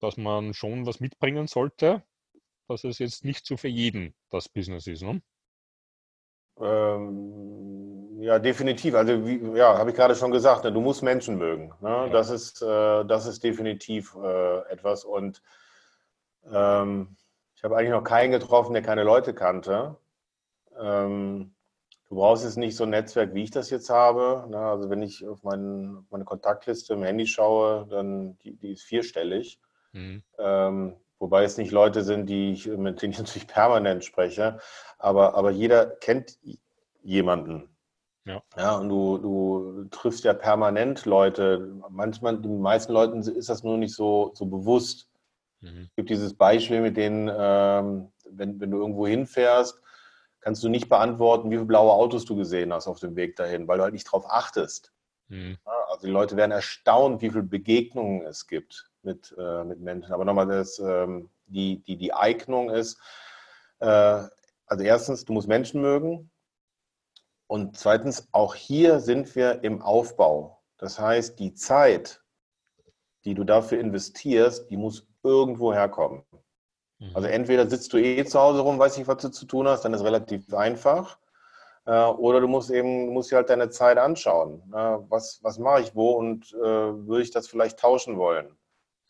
dass man schon was mitbringen sollte, dass es jetzt nicht so für jeden das Business ist. Ne? Ähm, ja, definitiv. Also, wie, ja, habe ich gerade schon gesagt, ne, du musst Menschen mögen. Ne? Ja. Das, ist, äh, das ist definitiv äh, etwas. Und ähm, ich habe eigentlich noch keinen getroffen, der keine Leute kannte. Ähm, du brauchst jetzt nicht so ein Netzwerk, wie ich das jetzt habe. Ne? Also, wenn ich auf mein, meine Kontaktliste im Handy schaue, dann die, die ist vierstellig. Mhm. Ähm, Wobei es nicht Leute sind, die ich, mit denen ich (laughs) natürlich permanent spreche, aber, aber jeder kennt jemanden. Ja. ja, und du, du triffst ja permanent Leute. Manchmal, den meisten Leuten ist das nur nicht so, so bewusst. Mhm. Es gibt dieses Beispiel mit denen, ähm, wenn, wenn du irgendwo hinfährst, kannst du nicht beantworten, wie viele blaue Autos du gesehen hast auf dem Weg dahin, weil du halt nicht drauf achtest. Mhm. Ja, also die Leute werden erstaunt, wie viele Begegnungen es gibt mit, äh, mit Menschen. Aber nochmal, das, ähm, die, die, die Eignung ist, äh, also erstens, du musst Menschen mögen. Und zweitens, auch hier sind wir im Aufbau. Das heißt, die Zeit, die du dafür investierst, die muss irgendwo herkommen. Mhm. Also entweder sitzt du eh zu Hause rum, weiß nicht, was du zu tun hast, dann ist es relativ einfach. Äh, oder du musst eben, musst dir halt deine Zeit anschauen. Was, was mache ich wo und äh, würde ich das vielleicht tauschen wollen?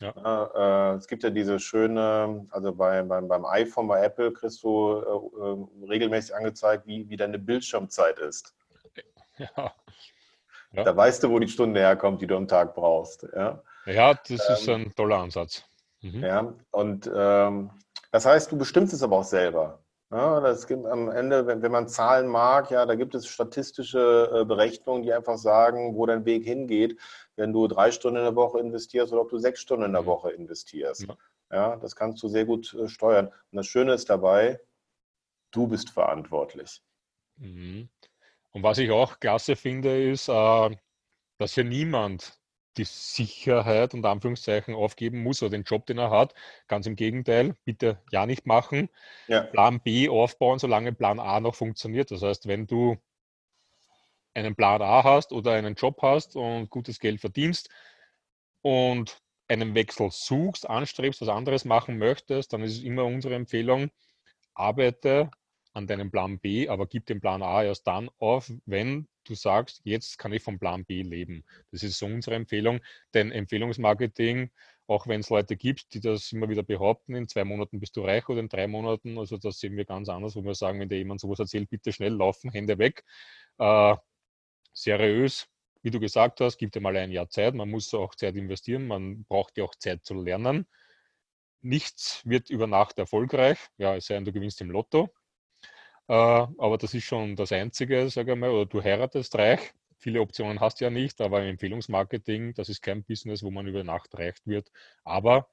Ja. Äh, es gibt ja diese schöne, also bei, beim, beim iPhone, bei Apple kriegst du äh, äh, regelmäßig angezeigt, wie, wie deine Bildschirmzeit ist. (laughs) Ja. ja. Da weißt du, wo die Stunde herkommt, die du am Tag brauchst. Ja, ja das ähm, ist ein toller Ansatz. Mhm. Ja, und ähm, das heißt, du bestimmst es aber auch selber. Ja, das gibt am Ende, wenn, wenn man Zahlen mag, ja, da gibt es statistische äh, Berechnungen, die einfach sagen, wo dein Weg hingeht, wenn du drei Stunden in der Woche investierst oder ob du sechs Stunden in der mhm. Woche investierst. Ja, ja das kannst du sehr gut äh, steuern. Und das Schöne ist dabei, du bist verantwortlich. Mhm. Und was ich auch klasse finde, ist, äh, dass hier niemand die Sicherheit und Anführungszeichen aufgeben muss oder den Job, den er hat. Ganz im Gegenteil, bitte ja nicht machen. Ja. Plan B aufbauen, solange Plan A noch funktioniert. Das heißt, wenn du einen Plan A hast oder einen Job hast und gutes Geld verdienst und einen Wechsel suchst, anstrebst, was anderes machen möchtest, dann ist es immer unsere Empfehlung, arbeite an deinem Plan B, aber gib den Plan A erst dann auf, wenn du sagst, jetzt kann ich vom Plan B leben. Das ist so unsere Empfehlung, denn Empfehlungsmarketing, auch wenn es Leute gibt, die das immer wieder behaupten, in zwei Monaten bist du reich oder in drei Monaten, also das sehen wir ganz anders, wo wir sagen, wenn dir jemand sowas erzählt, bitte schnell laufen, Hände weg. Äh, seriös, wie du gesagt hast, gibt dir mal ein Jahr Zeit, man muss auch Zeit investieren, man braucht ja auch Zeit zu lernen. Nichts wird über Nacht erfolgreich, ja, es sei denn, du gewinnst im Lotto. Äh, aber das ist schon das Einzige, sage ich mal, oder du heiratest reich. Viele Optionen hast du ja nicht, aber im Empfehlungsmarketing, das ist kein Business, wo man über Nacht reich wird. Aber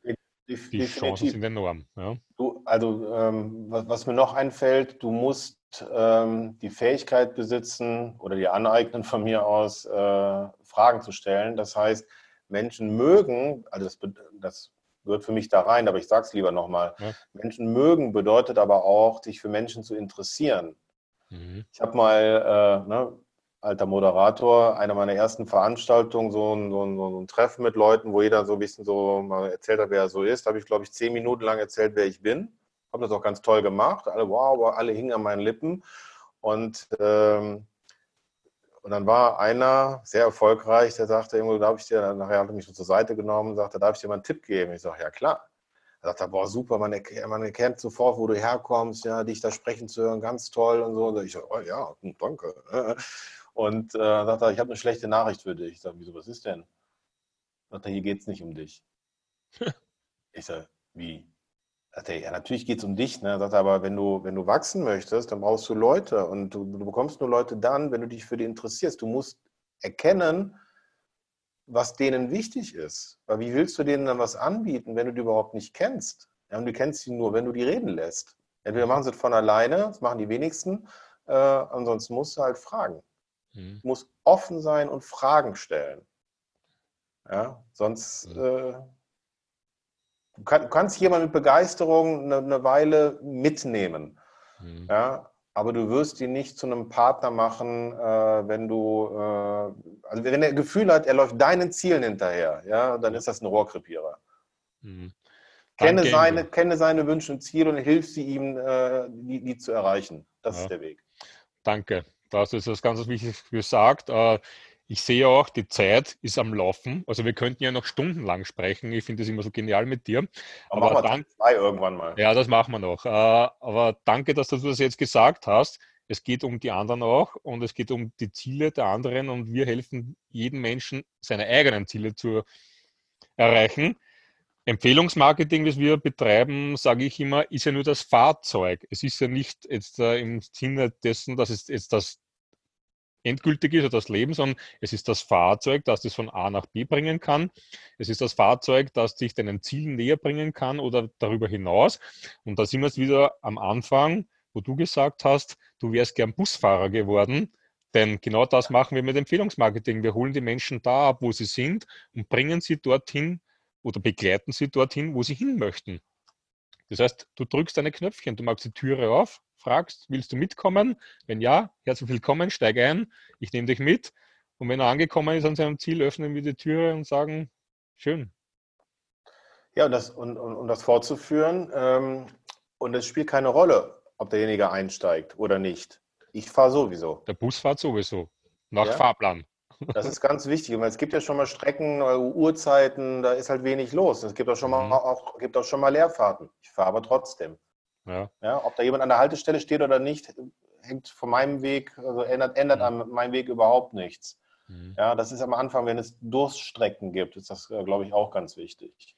die Chancen sind enorm. Ja. Du, also ähm, was, was, mir noch einfällt, du musst ähm, die Fähigkeit besitzen oder die aneignen von mir aus, äh, Fragen zu stellen. Das heißt, Menschen mögen, also das, das gehört für mich da rein, aber ich sage es lieber nochmal. Ja. Menschen mögen bedeutet aber auch, sich für Menschen zu interessieren. Mhm. Ich habe mal, äh, ne, alter Moderator, eine meiner ersten Veranstaltungen, so ein, so, ein, so ein, Treffen mit Leuten, wo jeder so ein bisschen so mal erzählt hat, wer er so ist. Da habe ich, glaube ich, zehn Minuten lang erzählt, wer ich bin. Habe das auch ganz toll gemacht. Alle, wow, alle hingen an meinen Lippen. Und ähm, und dann war einer sehr erfolgreich, der sagte, irgendwo, darf ich dir, nachher hat er mich schon zur Seite genommen, sagte, darf ich dir mal einen Tipp geben? Ich sage, ja klar. Er sagte, boah, super, man, man erkennt sofort, wo du herkommst, ja, dich da sprechen zu hören, ganz toll und so. Und ich sage, oh ja, hm, danke. Und äh, sagt er, ich habe eine schlechte Nachricht für dich. Ich sage, wieso, was ist denn? Sagt er, hier geht es nicht um dich. (laughs) ich sage, wie? Er, ja, natürlich geht es um dich. Ne? Sagt er, aber wenn du, wenn du wachsen möchtest, dann brauchst du Leute. Und du, du bekommst nur Leute dann, wenn du dich für die interessierst. Du musst erkennen, was denen wichtig ist. Weil wie willst du denen dann was anbieten, wenn du die überhaupt nicht kennst? Ja, und du kennst sie nur, wenn du die reden lässt. Entweder machen sie es von alleine, das machen die wenigsten, äh, ansonsten musst du halt fragen. Mhm. Du musst offen sein und Fragen stellen. Ja, sonst mhm. äh, Du, kann, kannst jemanden mit Begeisterung eine, eine Weile mitnehmen. Mhm. Ja, aber du wirst ihn nicht zu einem Partner machen, äh, wenn du, äh, also wenn er Gefühl hat, er läuft deinen Zielen hinterher, ja, dann ist das ein Rohrkrepierer. Mhm. Kenne, seine, kenne seine Wünsche und Ziele und hilf sie ihm, äh, die, die, zu erreichen. Das ja. ist der Weg. Danke. Das ist das ganz wichtig gesagt. Ich sehe auch, die Zeit ist am Laufen. Also wir könnten ja noch stundenlang sprechen. Ich finde das immer so genial mit dir. Aber, aber dann, zwei irgendwann mal. Ja, das machen wir noch. Äh, aber danke, dass du das jetzt gesagt hast. Es geht um die anderen auch und es geht um die Ziele der anderen und wir helfen jedem Menschen, seine eigenen Ziele zu erreichen. Empfehlungsmarketing, das wir betreiben, sage ich immer, ist ja nur das Fahrzeug. Es ist ja nicht jetzt äh, im Sinne dessen, dass es jetzt das endgültig ist oder das Leben, sondern es ist das Fahrzeug, das dich von A nach B bringen kann. Es ist das Fahrzeug, das dich deinen Zielen näher bringen kann oder darüber hinaus. Und da sind wir jetzt wieder am Anfang, wo du gesagt hast, du wärst gern Busfahrer geworden. Denn genau das machen wir mit Empfehlungsmarketing. Wir holen die Menschen da ab, wo sie sind und bringen sie dorthin oder begleiten sie dorthin, wo sie hin möchten. Das heißt, du drückst deine Knöpfchen, du machst die Türe auf fragst, willst du mitkommen? Wenn ja, herzlich willkommen, steig ein, ich nehme dich mit. Und wenn er angekommen ist an seinem Ziel, öffnen wir die Türe und sagen, schön. Ja, und das, und, und, um das fortzuführen, ähm, und es spielt keine Rolle, ob derjenige einsteigt oder nicht. Ich fahre sowieso. Der Bus fährt sowieso, nach ja? Fahrplan. Das ist ganz wichtig. Es gibt ja schon mal Strecken, äh, Uhrzeiten, da ist halt wenig los. Es gibt auch schon mal, mhm. auch, gibt auch schon mal Leerfahrten. Ich fahre aber trotzdem. Ja. ja. ob da jemand an der Haltestelle steht oder nicht, hängt von meinem Weg, also ändert, ändert mhm. an meinem Weg überhaupt nichts. Mhm. Ja, das ist am Anfang, wenn es Durststrecken gibt, ist das, äh, glaube ich, auch ganz wichtig.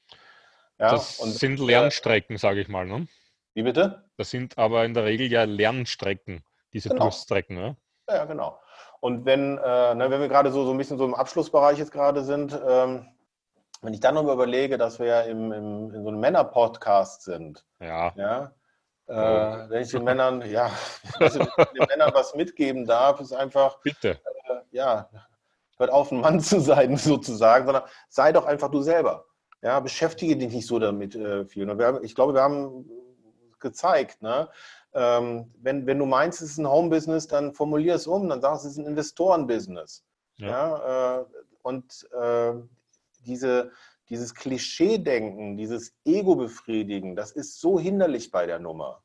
Ja, das und, sind äh, Lernstrecken, sage ich mal. Ne? Wie bitte? Das sind aber in der Regel ja Lernstrecken, diese genau. Durststrecken. Ne? Ja, genau. Und wenn, äh, ne, wenn wir gerade so, so ein bisschen so im Abschlussbereich jetzt gerade sind, ähm, wenn ich dann noch überlege, dass wir ja im, im, in so einem Männer-Podcast sind, ja. ja äh, wenn ich den Männern, (laughs) ja, was ich den Männern was mitgeben darf, ist einfach, Bitte. Äh, ja, hört auf, ein Mann zu sein, (laughs) sozusagen, sondern sei doch einfach du selber. Ja, beschäftige dich nicht so damit äh, viel. Haben, ich glaube, wir haben gezeigt, ne? Ähm, wenn, wenn du meinst, es ist ein Home-Business, dann formulier es um, dann sagst du, es ist ein Investoren-Business. Ja. ja äh, und äh, diese, dieses Klischee-Denken, dieses Ego-Befriedigen, das ist so hinderlich bei der Nummer.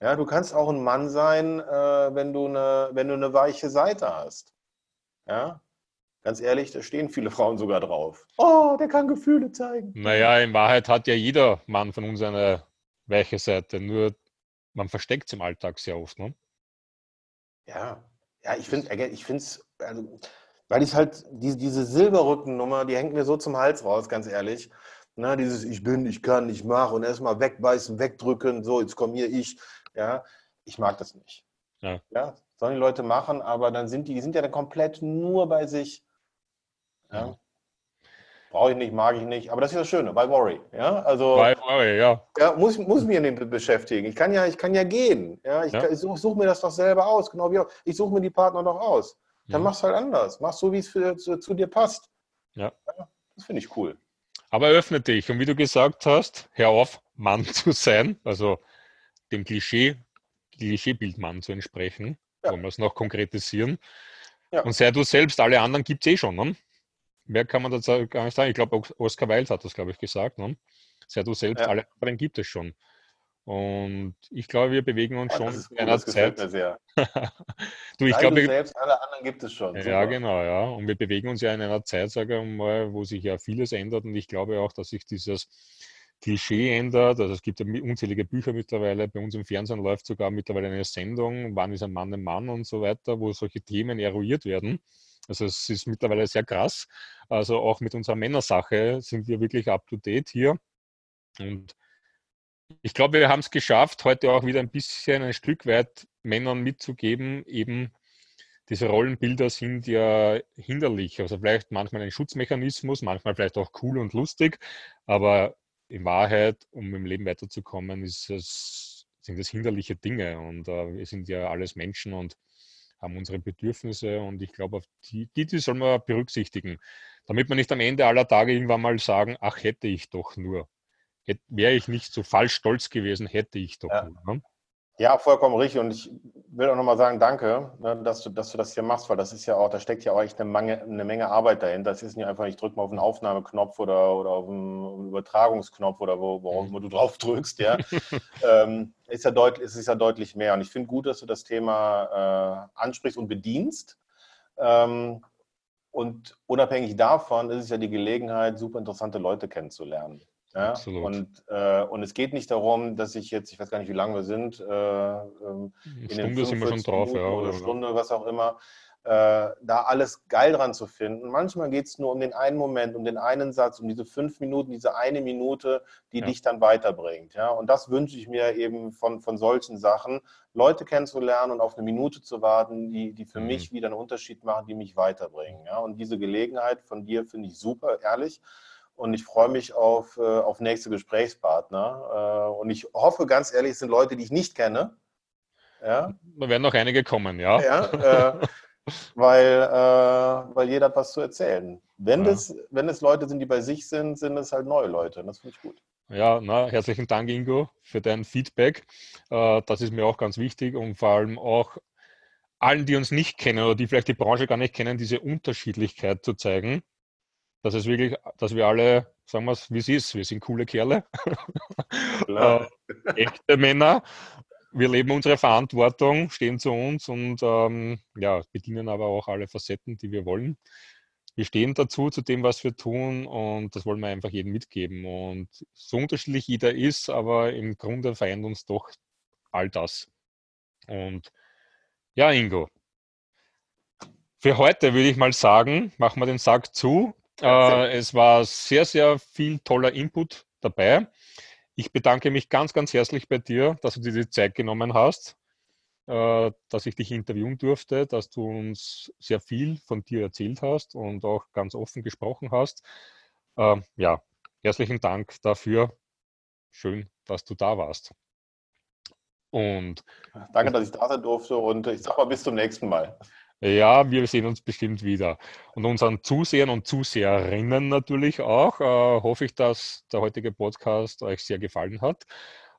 Ja, du kannst auch ein Mann sein, äh, wenn, du eine, wenn du eine weiche Seite hast. Ja, ganz ehrlich, da stehen viele Frauen sogar drauf. Oh, der kann Gefühle zeigen. Naja, in Wahrheit hat ja jeder Mann von uns eine weiche Seite, nur man versteckt es im Alltag sehr oft. Ne? Ja, ja, ich finde es, also, weil ich halt, diese, diese Silberrückennummer, die hängt mir so zum Hals raus, ganz ehrlich. Na, dieses Ich bin, ich kann, ich mache und erstmal wegbeißen, wegdrücken, so, jetzt komme hier ich. Ja, ich mag das nicht. Ja. ja. Sollen die Leute machen, aber dann sind die, die sind ja dann komplett nur bei sich. Ja. ja. Brauche ich nicht, mag ich nicht, aber das ist das Schöne, bei Worry. Ja, also. Bei Worry, ja. ja muss, muss mich nicht beschäftigen. Ich kann ja, ich kann ja gehen. Ja, ich, ja. ich suche such mir das doch selber aus, genau wie auch. Ich suche mir die Partner doch aus. Dann mhm. mach's halt anders. Mach so, wie es zu, zu, dir passt. Ja. ja das finde ich cool. Aber öffne dich. Und wie du gesagt hast, hör auf, Mann (laughs) zu sein, also dem Klischee, Klischeebild Mann zu entsprechen. Ja. Wollen wir es noch konkretisieren. Ja. Und sei du selbst, alle anderen gibt es eh schon. Ne? Mehr kann man dazu gar nicht sagen. Ich glaube, Oscar Wilde hat das, glaube ich, gesagt. Ne? Sei du selbst, ja. alle anderen gibt es schon. Und ich glaube, wir bewegen uns ja, schon in einer Zeit. (laughs) du, ich glaube, du selbst, alle anderen gibt es schon. Super. Ja, genau, ja. Und wir bewegen uns ja in einer Zeit, sage ich mal, wo sich ja vieles ändert. Und ich glaube auch, dass sich dieses Klischee ändert. Also es gibt ja unzählige Bücher mittlerweile. Bei uns im Fernsehen läuft sogar mittlerweile eine Sendung, wann ist ein Mann ein Mann und so weiter, wo solche Themen eruiert werden. Also es ist mittlerweile sehr krass. Also auch mit unserer Männersache sind wir wirklich up to date hier. Und ich glaube, wir haben es geschafft, heute auch wieder ein bisschen ein Stück weit Männern mitzugeben, eben diese Rollenbilder sind ja hinderlich. Also vielleicht manchmal ein Schutzmechanismus, manchmal vielleicht auch cool und lustig, aber in Wahrheit, um im Leben weiterzukommen, es, sind das hinderliche Dinge. Und äh, wir sind ja alles Menschen und haben unsere Bedürfnisse und ich glaube, auf die, die, die soll man berücksichtigen, damit man nicht am Ende aller Tage irgendwann mal sagen, ach hätte ich doch nur wäre ich nicht so falsch stolz gewesen, hätte ich doch. Ja. Nur, ne? Ja, vollkommen richtig. Und ich will auch nochmal sagen, danke, ne, dass, du, dass du das hier machst, weil das ist ja auch, da steckt ja auch echt eine Menge, eine Menge Arbeit dahinter. Das ist nicht einfach, ich drücke mal auf den Aufnahmeknopf oder, oder auf den Übertragungsknopf oder wo, wo, mhm. du drauf drückst, ja. (laughs) ähm, ist ja deutlich, es ist ja deutlich mehr. Und ich finde gut, dass du das Thema äh, ansprichst und bedienst. Ähm, und unabhängig davon ist es ja die Gelegenheit, super interessante Leute kennenzulernen. Ja? Absolut. Und, äh, und es geht nicht darum, dass ich jetzt, ich weiß gar nicht, wie lange wir sind, äh, ähm, in Stunde den sind wir schon drauf, Minuten ja, oder, oder Stunde, was auch immer, äh, da alles geil dran zu finden. Manchmal geht es nur um den einen Moment, um den einen Satz, um diese fünf Minuten, diese eine Minute, die ja. dich dann weiterbringt. Ja? Und das wünsche ich mir eben von, von solchen Sachen, Leute kennenzulernen und auf eine Minute zu warten, die, die für mhm. mich wieder einen Unterschied machen, die mich weiterbringen. Ja? Und diese Gelegenheit von dir finde ich super, ehrlich und ich freue mich auf, äh, auf nächste Gesprächspartner. Äh, und ich hoffe, ganz ehrlich, es sind Leute, die ich nicht kenne. Ja? Da werden noch einige kommen, ja. ja äh, (laughs) weil, äh, weil jeder hat was zu erzählen. Wenn, ja. das, wenn es Leute sind, die bei sich sind, sind es halt neue Leute. Und das finde ich gut. Ja, na, herzlichen Dank, Ingo, für dein Feedback. Äh, das ist mir auch ganz wichtig und vor allem auch allen, die uns nicht kennen oder die vielleicht die Branche gar nicht kennen, diese Unterschiedlichkeit zu zeigen dass es wirklich, dass wir alle, sagen wir es, wie es ist, wir sind coole Kerle, (laughs) äh, echte Männer. Wir leben unsere Verantwortung, stehen zu uns und ähm, ja, bedienen aber auch alle Facetten, die wir wollen. Wir stehen dazu, zu dem, was wir tun und das wollen wir einfach jedem mitgeben. Und so unterschiedlich jeder ist, aber im Grunde vereint uns doch all das. Und ja, Ingo, für heute würde ich mal sagen, machen wir den Sack zu. Äh, es war sehr, sehr viel toller Input dabei. Ich bedanke mich ganz, ganz herzlich bei dir, dass du dir die Zeit genommen hast, äh, dass ich dich interviewen durfte, dass du uns sehr viel von dir erzählt hast und auch ganz offen gesprochen hast. Äh, ja, herzlichen Dank dafür. Schön, dass du da warst. Und Danke, dass ich da sein durfte und ich sage mal bis zum nächsten Mal. Ja, wir sehen uns bestimmt wieder. Und unseren Zusehern und Zuseherinnen natürlich auch äh, hoffe ich, dass der heutige Podcast euch sehr gefallen hat.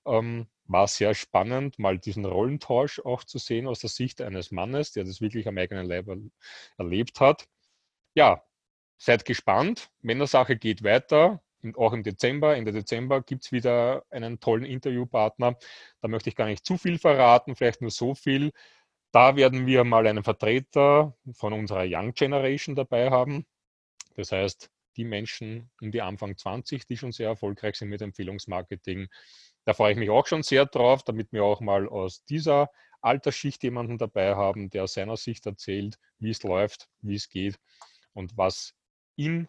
Ähm, war sehr spannend, mal diesen Rollentausch auch zu sehen aus der Sicht eines Mannes, der das wirklich am eigenen Leib erlebt hat. Ja, seid gespannt. Männersache geht weiter. Auch im Dezember, Ende Dezember gibt es wieder einen tollen Interviewpartner. Da möchte ich gar nicht zu viel verraten, vielleicht nur so viel. Da werden wir mal einen Vertreter von unserer Young Generation dabei haben. Das heißt, die Menschen um die Anfang 20, die schon sehr erfolgreich sind mit Empfehlungsmarketing. Da freue ich mich auch schon sehr drauf, damit wir auch mal aus dieser Altersschicht jemanden dabei haben, der aus seiner Sicht erzählt, wie es läuft, wie es geht und was ihn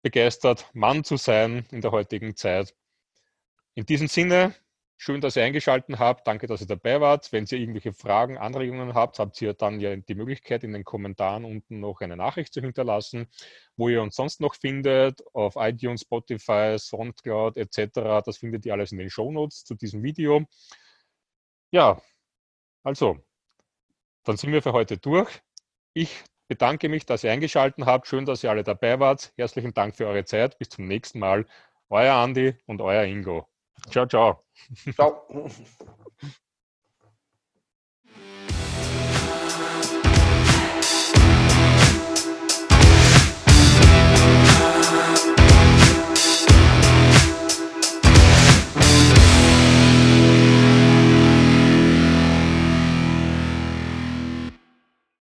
begeistert, Mann zu sein in der heutigen Zeit. In diesem Sinne Schön, dass ihr eingeschaltet habt. Danke, dass ihr dabei wart. Wenn ihr irgendwelche Fragen, Anregungen habt, habt ihr dann ja die Möglichkeit, in den Kommentaren unten noch eine Nachricht zu hinterlassen, wo ihr uns sonst noch findet, auf iTunes, Spotify, Soundcloud etc. Das findet ihr alles in den Shownotes zu diesem Video. Ja, also, dann sind wir für heute durch. Ich bedanke mich, dass ihr eingeschaltet habt. Schön, dass ihr alle dabei wart. Herzlichen Dank für eure Zeit. Bis zum nächsten Mal. Euer Andi und euer Ingo. Ciao, ciao. Ciao. (laughs)